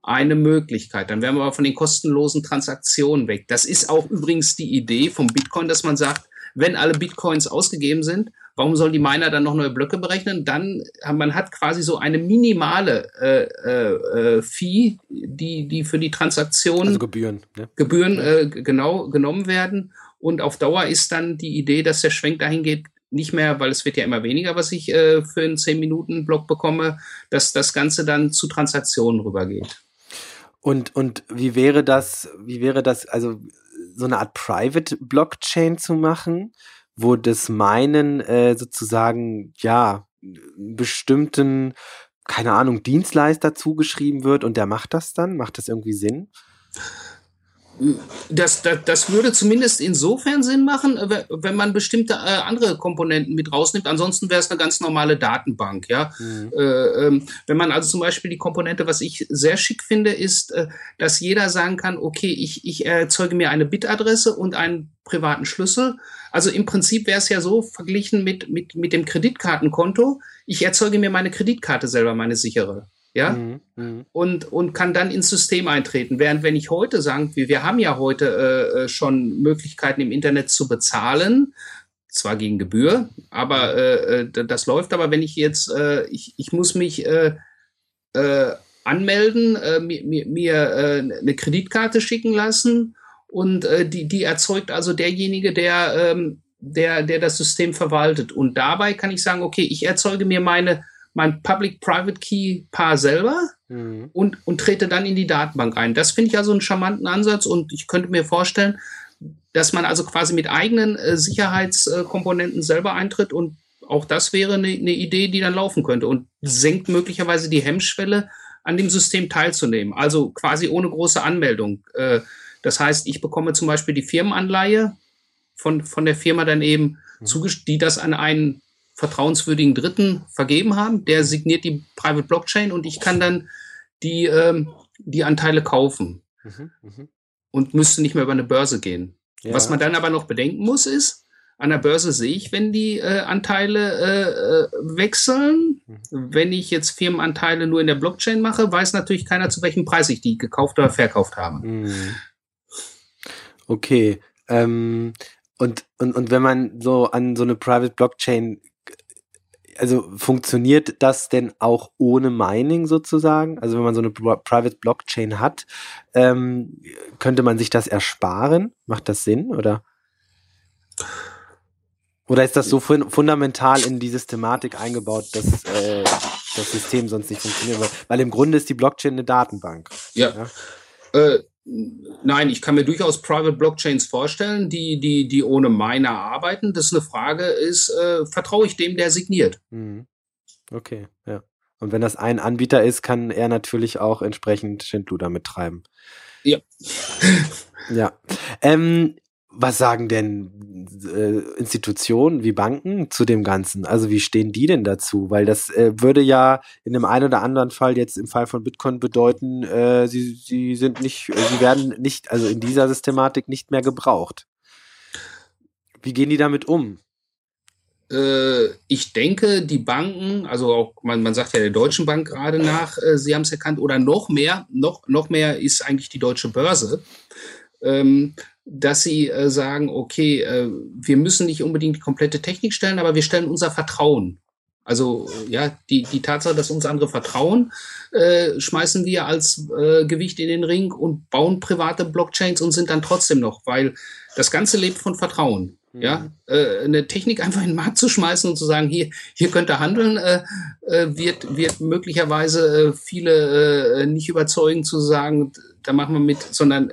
eine Möglichkeit. Dann wären wir aber von den kostenlosen Transaktionen weg. Das ist auch übrigens die Idee vom Bitcoin, dass man sagt, wenn alle Bitcoins ausgegeben sind, warum sollen die Miner dann noch neue Blöcke berechnen? Dann man hat quasi so eine minimale äh, äh, äh Fee, die die für die Transaktion also Gebühren ne? Gebühren äh, genau genommen werden und auf Dauer ist dann die Idee, dass der Schwenk dahin geht, nicht mehr, weil es wird ja immer weniger, was ich äh, für einen 10-Minuten-Block bekomme, dass das Ganze dann zu Transaktionen rübergeht. Und, und wie wäre das, wie wäre das, also so eine Art Private Blockchain zu machen, wo das Meinen äh, sozusagen, ja, bestimmten, keine Ahnung, Dienstleister zugeschrieben wird und der macht das dann? Macht das irgendwie Sinn? Das, das, das würde zumindest insofern Sinn machen, äh, wenn man bestimmte äh, andere Komponenten mit rausnimmt. Ansonsten wäre es eine ganz normale Datenbank. Ja? Mhm. Äh, ähm, wenn man also zum Beispiel die Komponente, was ich sehr schick finde, ist, äh, dass jeder sagen kann, okay, ich, ich erzeuge mir eine Bitadresse und einen privaten Schlüssel. Also im Prinzip wäre es ja so verglichen mit, mit, mit dem Kreditkartenkonto. Ich erzeuge mir meine Kreditkarte selber, meine sichere ja, mhm, mhm, und, und kann dann ins System eintreten. Während wenn ich heute sagen, wir, wir haben ja heute äh, äh, schon Möglichkeiten im Internet zu bezahlen, zwar gegen Gebühr, aber äh, äh das läuft. Aber wenn ich jetzt, äh, ich, ich muss mich äh, anmelden, mir, mir, mir eine Kreditkarte schicken lassen und die, die erzeugt also derjenige, der ähm, der, der das System verwaltet. Und dabei kann ich sagen, okay, ich erzeuge mir meine, mein Public-Private Key Paar selber mhm. und, und trete dann in die Datenbank ein. Das finde ich also einen charmanten Ansatz und ich könnte mir vorstellen, dass man also quasi mit eigenen äh, Sicherheitskomponenten selber eintritt und auch das wäre eine, eine Idee, die dann laufen könnte und senkt möglicherweise die Hemmschwelle, an dem System teilzunehmen. Also quasi ohne große Anmeldung. Äh, das heißt, ich bekomme zum Beispiel die Firmenanleihe von, von der Firma dann eben, mhm. die das an einen vertrauenswürdigen Dritten vergeben haben. Der signiert die Private Blockchain und ich kann dann die, ähm, die Anteile kaufen mhm, mh. und müsste nicht mehr über eine Börse gehen. Ja. Was man dann aber noch bedenken muss, ist, an der Börse sehe ich, wenn die äh, Anteile äh, äh, wechseln. Mhm. Wenn ich jetzt Firmenanteile nur in der Blockchain mache, weiß natürlich keiner, zu welchem Preis ich die gekauft oder verkauft habe. Mhm. Okay. Ähm, und, und, und wenn man so an so eine Private Blockchain, also funktioniert das denn auch ohne Mining sozusagen? Also wenn man so eine Private Blockchain hat, ähm, könnte man sich das ersparen? Macht das Sinn oder? Oder ist das so fun fundamental in die Systematik eingebaut, dass äh, das System sonst nicht funktioniert? Weil, weil im Grunde ist die Blockchain eine Datenbank. Ja. ja? Äh, Nein, ich kann mir durchaus Private Blockchains vorstellen, die, die, die ohne Miner arbeiten. Das ist eine Frage, ist, äh, vertraue ich dem, der signiert? Mhm. Okay, ja. Und wenn das ein Anbieter ist, kann er natürlich auch entsprechend Schindluder mittreiben. Ja. ja. Ähm, was sagen denn äh, Institutionen wie Banken zu dem Ganzen? Also wie stehen die denn dazu? Weil das äh, würde ja in dem einen oder anderen Fall jetzt im Fall von Bitcoin bedeuten, äh, sie, sie sind nicht, sie werden nicht, also in dieser Systematik nicht mehr gebraucht. Wie gehen die damit um? Äh, ich denke, die Banken, also auch man, man sagt ja der Deutschen Bank gerade nach, äh, sie haben es erkannt, oder noch mehr, noch, noch mehr ist eigentlich die deutsche Börse. Ähm, dass sie äh, sagen, okay, äh, wir müssen nicht unbedingt die komplette Technik stellen, aber wir stellen unser Vertrauen. Also ja, die, die Tatsache, dass uns andere vertrauen, äh, schmeißen wir als äh, Gewicht in den Ring und bauen private Blockchains und sind dann trotzdem noch, weil das Ganze lebt von Vertrauen. Mhm. Ja, äh, eine Technik einfach in den Markt zu schmeißen und zu sagen, hier, hier könnt ihr handeln, äh, äh, wird, wird möglicherweise äh, viele äh, nicht überzeugen zu sagen, da machen wir mit, sondern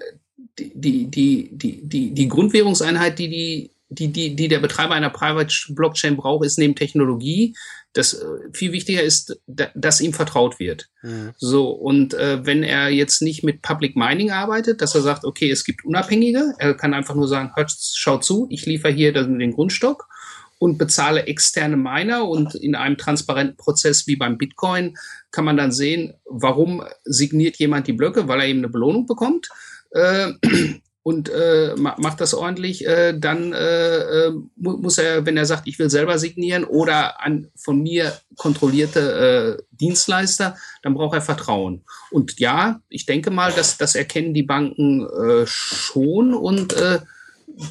die, die, die, die, die Grundwährungseinheit, die, die, die, die, die der Betreiber einer Private Blockchain braucht, ist neben Technologie. Das äh, viel wichtiger ist, dass ihm vertraut wird. Mhm. So, und äh, wenn er jetzt nicht mit Public Mining arbeitet, dass er sagt, okay, es gibt Unabhängige, er kann einfach nur sagen, hört, schaut zu, ich liefere hier den Grundstock und bezahle externe Miner und in einem transparenten Prozess wie beim Bitcoin kann man dann sehen, warum signiert jemand die Blöcke, weil er eben eine Belohnung bekommt äh, [CLEARS THROAT] und äh, macht das ordentlich, äh, dann äh, äh muss er, wenn er sagt, ich will selber signieren oder an von mir kontrollierte äh, Dienstleister, dann braucht er Vertrauen. Und ja, ich denke mal, dass das erkennen die Banken äh, schon und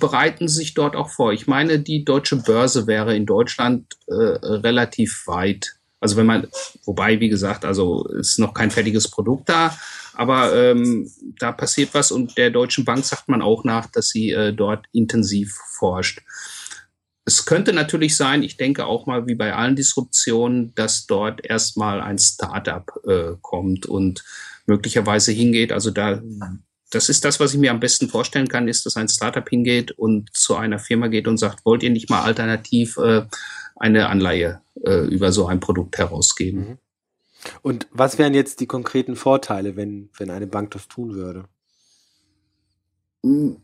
bereiten sich dort auch vor. Ich meine, die deutsche Börse wäre in Deutschland relativ weit. Also wenn man, wobei, wie gesagt, also ist noch kein fertiges Produkt da, aber ähm, da passiert was und der Deutschen Bank sagt man auch nach, dass sie äh, dort intensiv forscht. Es könnte natürlich sein, ich denke auch mal wie bei allen Disruptionen, dass dort erstmal ein Startup äh, kommt und möglicherweise hingeht. Also da, das ist das, was ich mir am besten vorstellen kann, ist, dass ein Startup hingeht und zu einer Firma geht und sagt, wollt ihr nicht mal alternativ äh, eine Anleihe äh, über so ein Produkt herausgeben? Und was wären jetzt die konkreten Vorteile, wenn, wenn eine Bank das tun würde? Hm,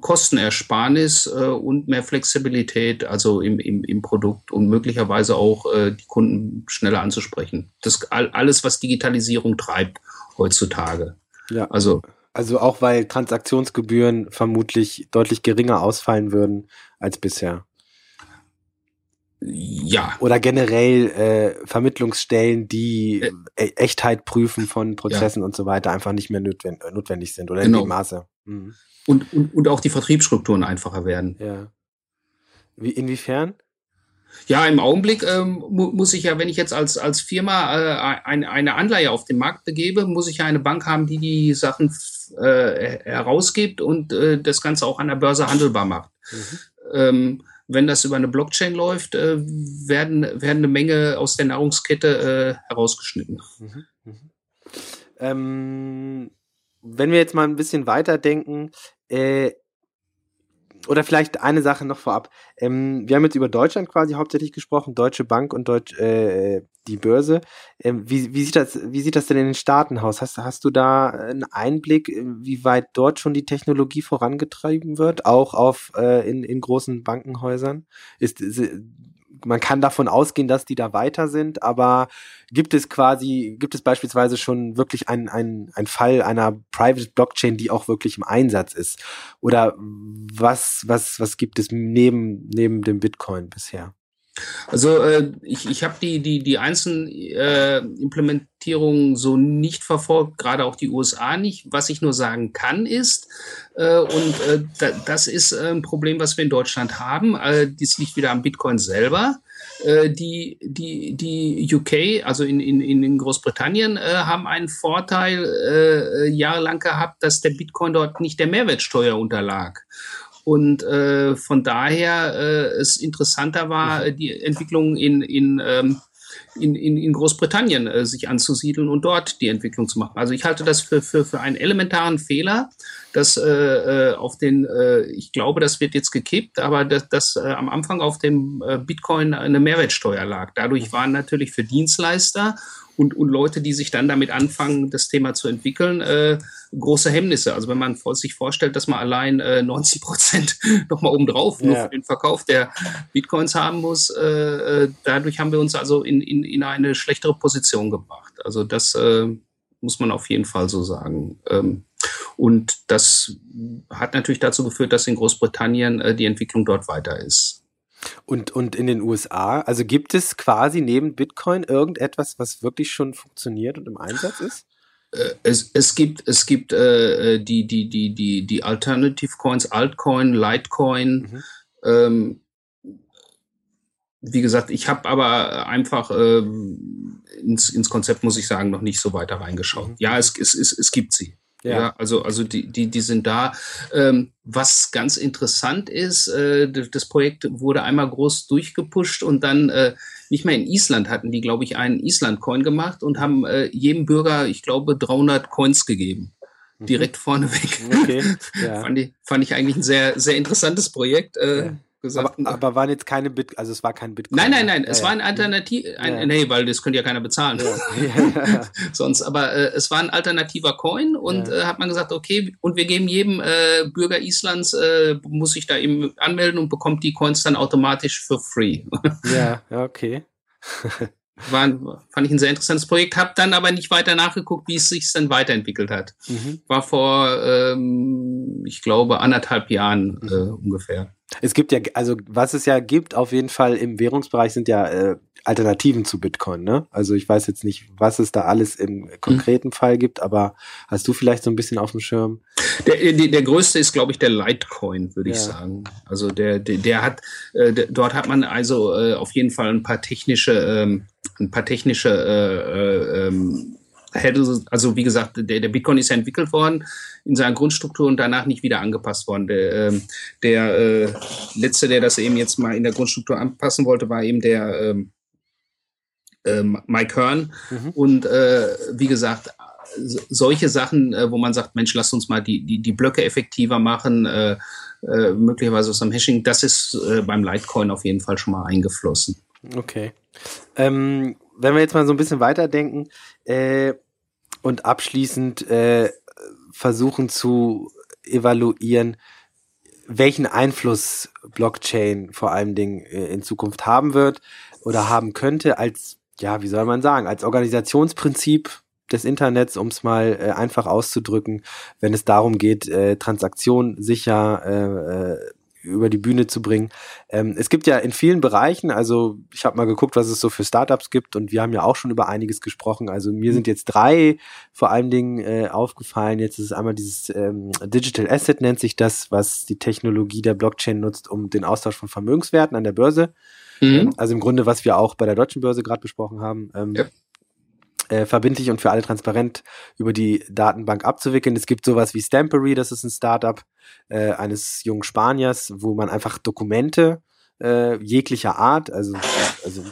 Kostenersparnis äh, und mehr Flexibilität, also im, im, im Produkt und möglicherweise auch äh, die Kunden schneller anzusprechen. Das alles, was Digitalisierung treibt heutzutage. Ja. Also, also auch weil Transaktionsgebühren vermutlich deutlich geringer ausfallen würden als bisher ja. Oder generell äh, Vermittlungsstellen, die äh, Echtheit prüfen von Prozessen ja. und so weiter, einfach nicht mehr notwendig, notwendig sind oder genau. in dem Maße. Mhm. Und, und, und auch die Vertriebsstrukturen einfacher werden. Ja. Wie, inwiefern? Ja, im Augenblick ähm, mu muss ich ja, wenn ich jetzt als, als Firma äh, ein, eine Anleihe auf den Markt begebe, muss ich ja eine Bank haben, die die Sachen äh, herausgibt und äh, das Ganze auch an der Börse handelbar macht. Mhm ähm, wenn das über eine Blockchain läuft, äh, werden, werden eine Menge aus der Nahrungskette äh, herausgeschnitten. Mhm, mh. ähm, wenn wir jetzt mal ein bisschen weiterdenken, äh, oder vielleicht eine Sache noch vorab. Ähm, wir haben jetzt über Deutschland quasi hauptsächlich gesprochen, Deutsche Bank und Deutsch, äh, die Börse. Ähm, wie, wie, sieht das, wie sieht das denn in den Staaten aus? Hast, hast du da einen Einblick, wie weit dort schon die Technologie vorangetrieben wird, auch auf äh, in, in großen Bankenhäusern? Ist, man kann davon ausgehen, dass die da weiter sind, aber gibt es quasi, gibt es beispielsweise schon wirklich einen ein Fall einer Private Blockchain, die auch wirklich im Einsatz ist? Oder was, was, was gibt es neben, neben dem Bitcoin bisher? Also äh, ich, ich habe die, die, die einzelnen äh, Implementierungen so nicht verfolgt, gerade auch die USA nicht. Was ich nur sagen kann ist, äh, und äh, da, das ist äh, ein Problem, was wir in Deutschland haben, äh, dies liegt wieder am Bitcoin selber. Äh, die, die, die UK, also in, in, in Großbritannien, äh, haben einen Vorteil äh, jahrelang gehabt, dass der Bitcoin dort nicht der Mehrwertsteuer unterlag. Und äh, von daher äh, es interessanter war, mhm. die Entwicklung in, in, ähm, in, in, in Großbritannien äh, sich anzusiedeln und dort die Entwicklung zu machen. Also ich halte das für, für, für einen elementaren Fehler, dass äh, äh auf den, äh, ich glaube, das wird jetzt gekippt, aber dass, dass äh, am Anfang auf dem äh, Bitcoin eine Mehrwertsteuer lag. Dadurch waren natürlich für Dienstleister und, und Leute, die sich dann damit anfangen, das Thema zu entwickeln, äh, große Hemmnisse. Also wenn man sich vorstellt, dass man allein äh, 90 Prozent [LAUGHS] nochmal obendrauf ja. nur für den Verkauf der Bitcoins haben muss, äh, äh, dadurch haben wir uns also in, in, in eine schlechtere Position gebracht. Also das äh, muss man auf jeden Fall so sagen. Ähm, und das hat natürlich dazu geführt, dass in Großbritannien äh, die Entwicklung dort weiter ist. Und, und in den USA, also gibt es quasi neben Bitcoin irgendetwas, was wirklich schon funktioniert und im Einsatz ist? Äh, es, es gibt, es gibt äh, die, die, die, die, die Alternative Coins, Altcoin, Litecoin. Mhm. Ähm, wie gesagt, ich habe aber einfach äh, ins, ins Konzept, muss ich sagen, noch nicht so weiter reingeschaut. Mhm. Ja, es, es, es, es gibt sie. Ja. ja, also, also die, die, die sind da. Ähm, was ganz interessant ist, äh, das Projekt wurde einmal groß durchgepusht und dann äh, nicht mehr in Island hatten die, glaube ich, einen Island-Coin gemacht und haben äh, jedem Bürger, ich glaube, 300 Coins gegeben. Mhm. Direkt vorneweg. Okay, [LAUGHS] ja. fand, ich, fand ich eigentlich ein sehr, sehr interessantes Projekt. Äh, ja gesagt. Aber, aber waren jetzt keine Bit, also es war kein Bitcoin. Nein, nein, nein, ja, es ja. war ein Alternativ, ein, ja. nee, weil das könnte ja keiner bezahlen. Ja. [LAUGHS] Sonst, aber äh, es war ein alternativer Coin und äh, hat man gesagt, okay, und wir geben jedem äh, Bürger Islands, äh, muss sich da eben anmelden und bekommt die Coins dann automatisch für free. [LAUGHS] ja, okay. War, fand ich ein sehr interessantes Projekt, habe dann aber nicht weiter nachgeguckt, wie es sich dann weiterentwickelt hat. Mhm. War vor, ähm, ich glaube, anderthalb Jahren äh, mhm. ungefähr. Es gibt ja, also was es ja gibt, auf jeden Fall im Währungsbereich sind ja äh, Alternativen zu Bitcoin, ne? Also ich weiß jetzt nicht, was es da alles im konkreten mhm. Fall gibt, aber hast du vielleicht so ein bisschen auf dem Schirm? Der, der, der größte ist, glaube ich, der Litecoin, würde ja. ich sagen. Also der, der, der hat, äh, der, dort hat man also äh, auf jeden Fall ein paar technische, ähm, ein paar technische äh, äh, ähm, also wie gesagt, der, der Bitcoin ist ja entwickelt worden in seiner Grundstruktur und danach nicht wieder angepasst worden. Der, ähm, der äh, letzte, der das eben jetzt mal in der Grundstruktur anpassen wollte, war eben der ähm, äh, Mike Hearn. Mhm. Und äh, wie gesagt, solche Sachen, äh, wo man sagt, Mensch, lass uns mal die, die, die Blöcke effektiver machen, äh, äh, möglicherweise aus dem Hashing, das ist äh, beim Litecoin auf jeden Fall schon mal eingeflossen. Okay. Ähm, wenn wir jetzt mal so ein bisschen weiterdenken äh, und abschließend äh, versuchen zu evaluieren, welchen Einfluss Blockchain vor allen Dingen äh, in Zukunft haben wird oder haben könnte als, ja, wie soll man sagen, als Organisationsprinzip des Internets, um es mal äh, einfach auszudrücken, wenn es darum geht, äh, Transaktionen sicher äh, äh, über die Bühne zu bringen. Ähm, es gibt ja in vielen Bereichen, also ich habe mal geguckt, was es so für Startups gibt und wir haben ja auch schon über einiges gesprochen. Also mir sind jetzt drei vor allen Dingen äh, aufgefallen. Jetzt ist es einmal dieses ähm, Digital Asset nennt sich das, was die Technologie der Blockchain nutzt, um den Austausch von Vermögenswerten an der Börse. Mhm. Ähm, also im Grunde, was wir auch bei der deutschen Börse gerade besprochen haben. Ähm, ja. Äh, verbindlich und für alle transparent über die Datenbank abzuwickeln. Es gibt sowas wie Stampery, das ist ein Startup äh, eines jungen Spaniers, wo man einfach Dokumente äh, jeglicher Art, also, also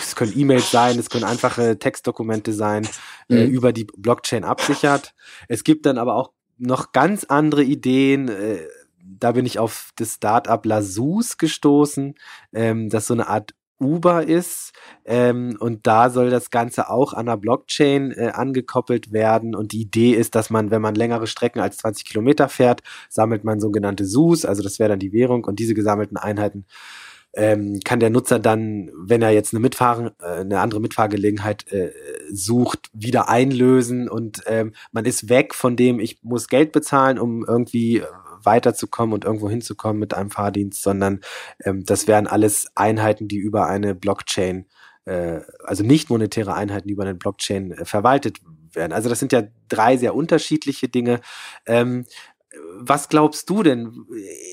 es können E-Mails sein, es können einfache Textdokumente sein, äh, mhm. äh, über die Blockchain absichert. Es gibt dann aber auch noch ganz andere Ideen. Äh, da bin ich auf das Startup Lasus gestoßen, ähm, das so eine Art Uber ist. Ähm, und da soll das Ganze auch an der Blockchain äh, angekoppelt werden. Und die Idee ist, dass man, wenn man längere Strecken als 20 Kilometer fährt, sammelt man sogenannte SUS, also das wäre dann die Währung. Und diese gesammelten Einheiten ähm, kann der Nutzer dann, wenn er jetzt eine Mitfahren, äh, eine andere Mitfahrgelegenheit äh, sucht, wieder einlösen und ähm, man ist weg von dem, ich muss Geld bezahlen, um irgendwie weiterzukommen und irgendwo hinzukommen mit einem Fahrdienst, sondern ähm, das wären alles Einheiten, die über eine Blockchain, äh, also nicht monetäre Einheiten, die über eine Blockchain äh, verwaltet werden. Also das sind ja drei sehr unterschiedliche Dinge. Ähm, was glaubst du denn?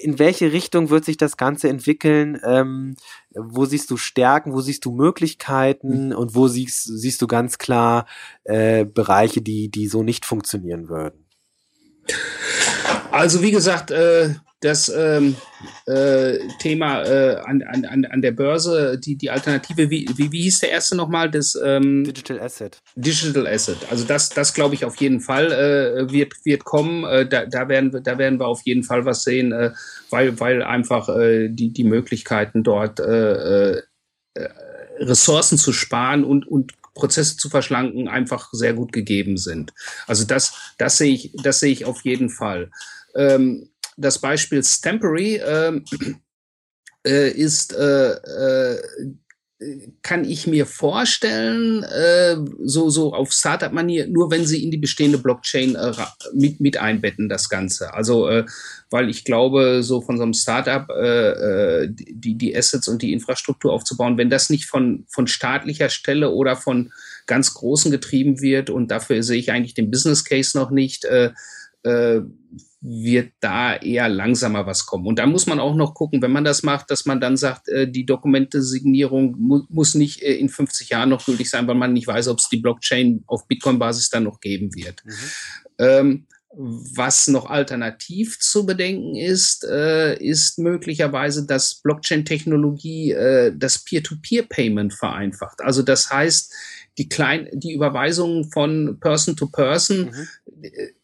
In welche Richtung wird sich das Ganze entwickeln? Ähm, wo siehst du Stärken, wo siehst du Möglichkeiten und wo siehst, siehst du ganz klar äh, Bereiche, die, die so nicht funktionieren würden? Also wie gesagt, äh, das ähm, äh, Thema äh, an, an, an der Börse, die, die Alternative, wie, wie, wie hieß der erste nochmal? Das, ähm, Digital Asset. Digital Asset. Also das, das glaube ich auf jeden Fall äh, wird, wird kommen. Äh, da, da, werden, wir, da werden wir auf jeden Fall was sehen, äh, weil, weil einfach äh, die, die Möglichkeiten dort äh, äh, Ressourcen zu sparen und, und Prozesse zu verschlanken einfach sehr gut gegeben sind. Also das, das sehe ich, das sehe ich auf jeden Fall. Ähm, das Beispiel Stampery ähm, äh, ist äh, äh, kann ich mir vorstellen, äh, so, so auf Startup-Manier, nur wenn sie in die bestehende Blockchain äh, mit, mit einbetten, das Ganze. Also, äh, weil ich glaube, so von so einem Startup äh, äh die, die Assets und die Infrastruktur aufzubauen, wenn das nicht von, von staatlicher Stelle oder von ganz Großen getrieben wird, und dafür sehe ich eigentlich den Business Case noch nicht, äh, äh, wird da eher langsamer was kommen. Und da muss man auch noch gucken, wenn man das macht, dass man dann sagt, äh, die Dokumente-Signierung mu muss nicht äh, in 50 Jahren noch gültig sein, weil man nicht weiß, ob es die Blockchain auf Bitcoin-Basis dann noch geben wird. Mhm. Ähm, was noch alternativ zu bedenken ist, äh, ist möglicherweise, dass Blockchain-Technologie äh, das Peer-to-Peer-Payment vereinfacht. Also das heißt, die klein, die Überweisungen von Person to Person, mhm.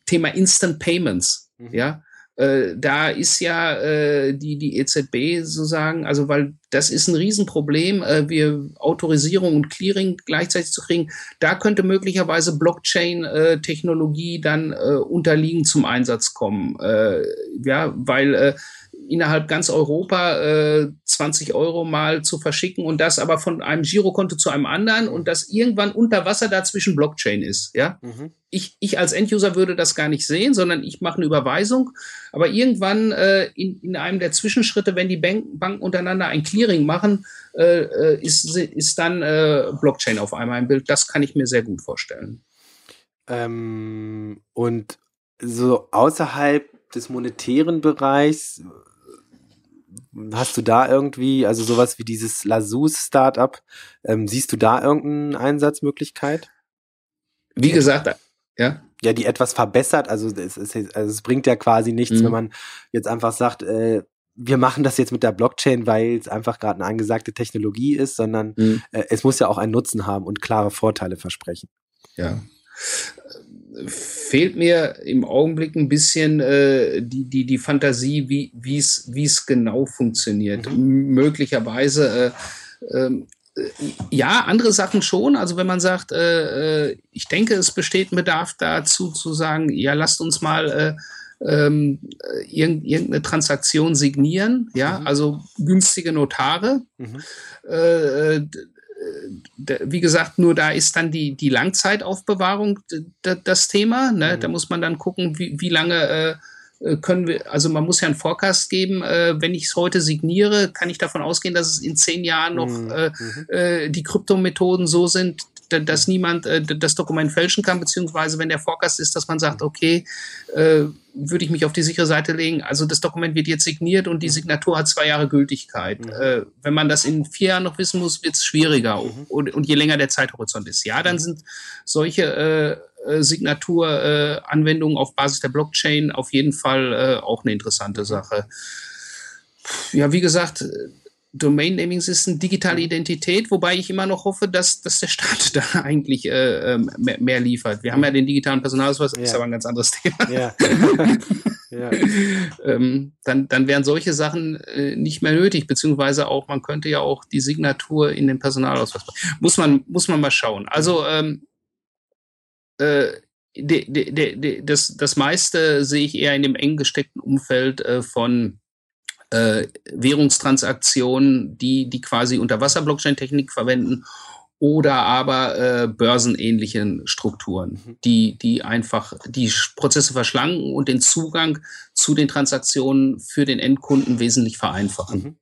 Thema Instant Payments, mhm. ja. Äh, da ist ja äh, die, die EZB sozusagen, also weil das ist ein Riesenproblem, äh, wir Autorisierung und Clearing gleichzeitig zu kriegen. Da könnte möglicherweise Blockchain-Technologie dann äh, unterliegen zum Einsatz kommen. Äh, ja, weil äh, innerhalb ganz Europa äh, 20 Euro mal zu verschicken und das aber von einem Girokonto zu einem anderen und das irgendwann unter Wasser dazwischen Blockchain ist. Ja, mhm. ich, ich als Enduser würde das gar nicht sehen, sondern ich mache eine Überweisung, aber irgendwann äh, in, in einem der Zwischenschritte, wenn die Bank, Banken untereinander ein Clearing machen, äh, äh, ist, ist dann äh, Blockchain auf einmal im Bild. Das kann ich mir sehr gut vorstellen. Ähm, und so außerhalb des monetären Bereichs, Hast du da irgendwie, also sowas wie dieses Lasus Startup, ähm, siehst du da irgendeine Einsatzmöglichkeit? Wie gesagt, ja. Ja, die etwas verbessert, also es, es, also es bringt ja quasi nichts, mhm. wenn man jetzt einfach sagt, äh, wir machen das jetzt mit der Blockchain, weil es einfach gerade eine angesagte Technologie ist, sondern mhm. äh, es muss ja auch einen Nutzen haben und klare Vorteile versprechen. Ja fehlt mir im Augenblick ein bisschen äh, die, die, die Fantasie, wie wie es wie es genau funktioniert. Mhm. Möglicherweise äh, äh, ja, andere Sachen schon. Also wenn man sagt, äh, äh, ich denke, es besteht ein Bedarf dazu zu sagen, ja, lasst uns mal äh, ähm, irgendeine Transaktion signieren, ja, mhm. also günstige Notare. Mhm. Äh, wie gesagt, nur da ist dann die, die Langzeitaufbewahrung das Thema. Ne? Mhm. Da muss man dann gucken, wie, wie lange äh, äh, können wir, also man muss ja einen Forecast geben, äh, wenn ich es heute signiere, kann ich davon ausgehen, dass es in zehn Jahren noch mhm. äh, mhm. äh, die Kryptomethoden so sind, dass niemand äh, das Dokument fälschen kann, beziehungsweise wenn der Forecast ist, dass man sagt, okay, äh, würde ich mich auf die sichere Seite legen. Also das Dokument wird jetzt signiert und die Signatur hat zwei Jahre Gültigkeit. Mhm. Äh, wenn man das in vier Jahren noch wissen muss, wird es schwieriger. Mhm. Und, und, je länger der Zeithorizont ist. Ja, dann sind solche äh Signaturanwendungen äh, auf Basis der Blockchain auf jeden Fall äh, auch eine interessante Sache. Ja, wie gesagt, Domain Naming System, digitale Identität, wobei ich immer noch hoffe, dass, dass der Staat [LAUGHS] da eigentlich äh, ähm, mehr, mehr, liefert. Wir haben ja den digitalen Personalausweis, ja. ist aber ein ganz anderes [LAUGHS] Thema. Ja. [LAUGHS] ja. ähm, dann, dann wären solche Sachen äh, nicht mehr nötig, beziehungsweise auch, man könnte ja auch die Signatur in den Personalausweis. Muss man, muss man mal schauen. Also ähm, äh, de, de, de, das, das meiste sehe ich eher in dem eng gesteckten Umfeld äh, von äh, Währungstransaktionen, die, die quasi unter Wasser-Blockchain-Technik verwenden oder aber äh, börsenähnlichen Strukturen, mhm. die, die einfach die Prozesse verschlanken und den Zugang zu den Transaktionen für den Endkunden wesentlich vereinfachen. Mhm.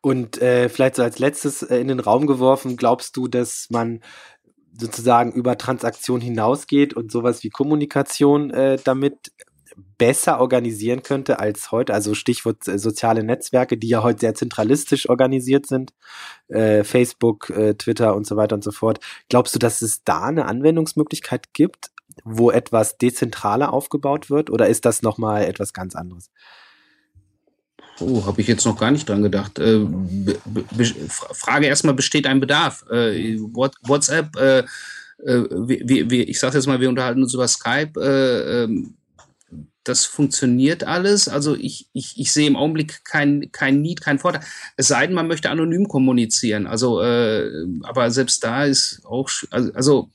Und äh, vielleicht so als letztes äh, in den Raum geworfen, glaubst du, dass man sozusagen über Transaktionen hinausgeht und sowas wie Kommunikation äh, damit besser organisieren könnte als heute. Also Stichwort äh, soziale Netzwerke, die ja heute sehr zentralistisch organisiert sind. Äh, Facebook, äh, Twitter und so weiter und so fort. Glaubst du, dass es da eine Anwendungsmöglichkeit gibt, wo etwas dezentraler aufgebaut wird? Oder ist das nochmal etwas ganz anderes? Oh, habe ich jetzt noch gar nicht dran gedacht. Äh, Frage erstmal, besteht ein Bedarf? Äh, WhatsApp, äh, äh, wir, wir, ich sage jetzt mal, wir unterhalten uns über Skype. Das funktioniert alles. Also ich, ich, ich sehe im Augenblick kein, kein Need, kein Vorteil. Es sei denn, man möchte anonym kommunizieren. Also, äh, aber selbst da ist auch, also, also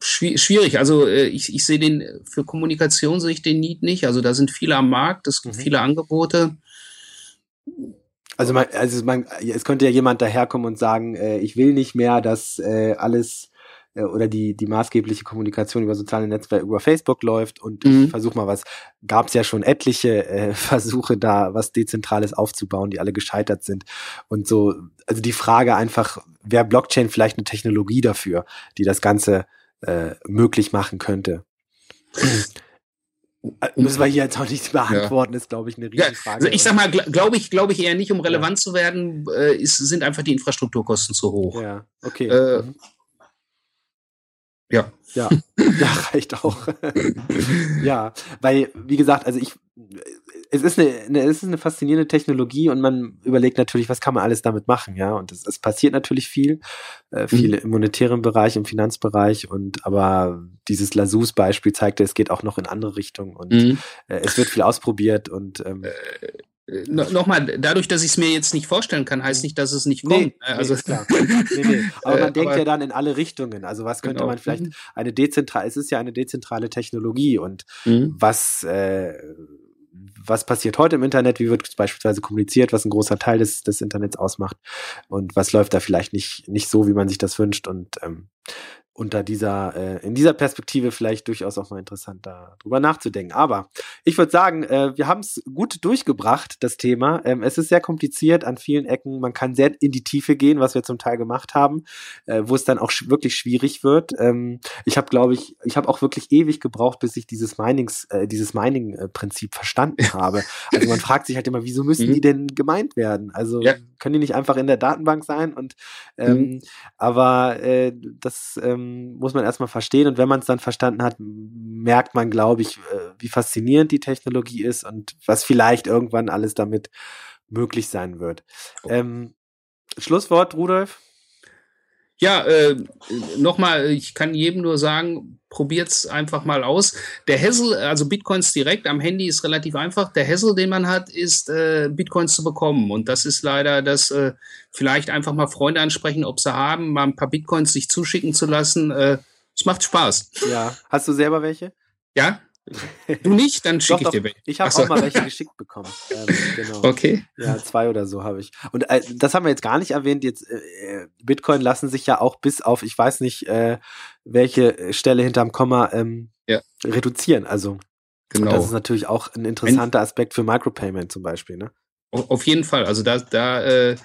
schwierig. Also äh, ich, ich sehe den, für Kommunikation sehe ich den Need nicht. Also da sind viele am Markt, es gibt mhm. viele Angebote. Also man, also man, es könnte ja jemand daherkommen und sagen, äh, ich will nicht mehr, dass äh, alles äh, oder die, die maßgebliche Kommunikation über soziale Netzwerke über Facebook läuft und mhm. ich versuche mal was, gab es ja schon etliche äh, [LAUGHS] Versuche da, was Dezentrales aufzubauen, die alle gescheitert sind. Und so, also die Frage einfach, wäre Blockchain vielleicht eine Technologie dafür, die das Ganze äh, möglich machen könnte? Müssen wir hier jetzt auch nicht beantworten, ja. ist, glaube ich, eine riesige Frage. Also ich sag mal, glaube ich, glaube ich eher nicht, um relevant ja. zu werden, äh, ist, sind einfach die Infrastrukturkosten zu hoch. Ja, okay. Äh, mhm. Ja. Ja, [LAUGHS] ja reicht auch. [LAUGHS] ja, weil, wie gesagt, also ich, es ist eine, eine, es ist eine faszinierende Technologie und man überlegt natürlich, was kann man alles damit machen, ja. Und es, es passiert natürlich viel, äh, viel mhm. im monetären Bereich, im Finanzbereich und aber dieses Lasus-Beispiel zeigte, es geht auch noch in andere Richtungen und mhm. äh, es wird viel ausprobiert und ähm, äh, äh, no, Nochmal, dadurch, dass ich es mir jetzt nicht vorstellen kann, heißt nicht, dass es nicht kommt. Nee, also nee, klar. nee, nee. [LAUGHS] Aber man äh, denkt aber, ja dann in alle Richtungen. Also was könnte genau. man vielleicht mhm. eine dezentrale, es ist ja eine dezentrale Technologie und mhm. was äh, was passiert heute im Internet, wie wird beispielsweise kommuniziert, was ein großer Teil des, des Internets ausmacht und was läuft da vielleicht nicht, nicht so, wie man sich das wünscht. Und ähm, unter dieser, äh, in dieser Perspektive vielleicht durchaus auch mal interessant, darüber nachzudenken. Aber ich würde sagen, äh, wir haben es gut durchgebracht, das Thema. Ähm, es ist sehr kompliziert an vielen Ecken. Man kann sehr in die Tiefe gehen, was wir zum Teil gemacht haben, äh, wo es dann auch sch wirklich schwierig wird. Ähm, ich habe, glaube ich, ich habe auch wirklich ewig gebraucht, bis ich dieses Minings, äh, dieses Mining-Prinzip verstanden habe. Also man fragt sich halt immer, wieso müssen mhm. die denn gemeint werden? Also ja. können die nicht einfach in der Datenbank sein? Und ähm, mhm. aber äh, das ähm, muss man erstmal verstehen und wenn man es dann verstanden hat, merkt man, glaube ich, äh, wie faszinierend die Technologie ist und was vielleicht irgendwann alles damit möglich sein wird. Oh. Ähm, Schlusswort, Rudolf? Ja, äh, nochmal, ich kann jedem nur sagen, probiert's einfach mal aus. Der Hassel, also Bitcoins direkt am Handy ist relativ einfach. Der Hassel, den man hat, ist äh, Bitcoins zu bekommen. Und das ist leider das, äh, vielleicht einfach mal Freunde ansprechen, ob sie haben, mal ein paar Bitcoins sich zuschicken zu lassen. Äh, es macht Spaß. Ja. Hast du selber welche? Ja, Du nicht? Dann schicke ich dir welche. Ich habe so. auch mal welche geschickt bekommen. Ähm, [LAUGHS] genau. Okay. Ja, zwei oder so habe ich. Und äh, das haben wir jetzt gar nicht erwähnt. Jetzt äh, Bitcoin lassen sich ja auch bis auf, ich weiß nicht, äh, welche Stelle hinterm Komma ähm, ja. reduzieren. Also genau. das ist natürlich auch ein interessanter Aspekt für Micropayment zum Beispiel. Ne? Auf jeden Fall. Also da, da äh,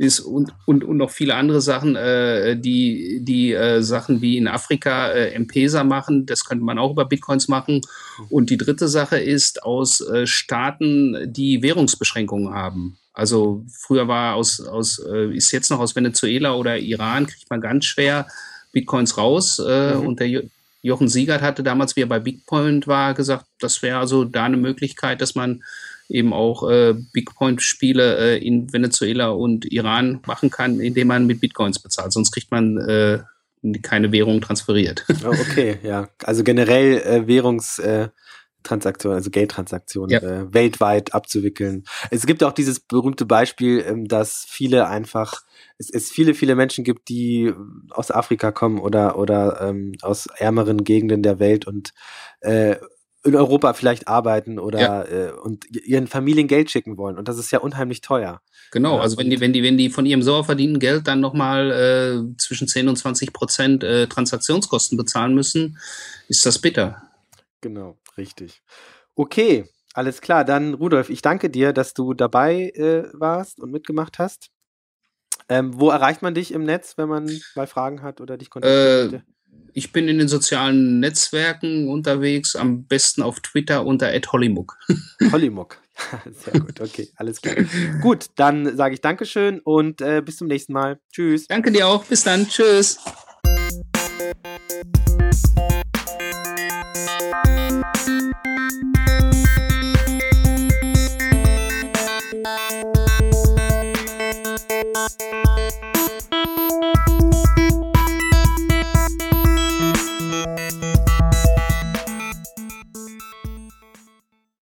ist und, und, und noch viele andere Sachen, äh, die, die äh, Sachen wie in Afrika äh, M-Pesa machen, das könnte man auch über Bitcoins machen. Und die dritte Sache ist aus äh, Staaten, die Währungsbeschränkungen haben. Also früher war aus, aus äh, ist jetzt noch aus Venezuela oder Iran, kriegt man ganz schwer Bitcoins raus. Äh, mhm. Und der Jochen Siegert hatte damals, wie er bei Bitcoin war, gesagt, das wäre also da eine Möglichkeit, dass man eben auch äh, Bigpoint-Spiele äh, in Venezuela und Iran machen kann, indem man mit Bitcoins bezahlt. Sonst kriegt man äh, keine Währung transferiert. Oh, [LAUGHS] okay, ja. Also generell äh, Währungstransaktionen, also Geldtransaktionen ja. äh, weltweit abzuwickeln. Es gibt auch dieses berühmte Beispiel, ähm, dass viele einfach es, es viele, viele Menschen gibt, die aus Afrika kommen oder, oder ähm, aus ärmeren Gegenden der Welt und äh, in Europa vielleicht arbeiten oder ja. äh, und ihren Familien Geld schicken wollen. Und das ist ja unheimlich teuer. Genau, also wenn die, wenn die, wenn die von ihrem sauer verdienten Geld dann nochmal äh, zwischen 10 und 20 Prozent äh, Transaktionskosten bezahlen müssen, ist das bitter. Genau, richtig. Okay, alles klar. Dann, Rudolf, ich danke dir, dass du dabei äh, warst und mitgemacht hast. Ähm, wo erreicht man dich im Netz, wenn man mal Fragen hat oder dich kontaktieren äh, ich bin in den sozialen Netzwerken unterwegs, am besten auf Twitter unter @hollymuck. [LAUGHS] Hollymuck. [LAUGHS] Sehr gut, okay, alles klar. gut, dann sage ich Dankeschön und äh, bis zum nächsten Mal. Tschüss. Danke dir auch. Bis dann. Tschüss. Thank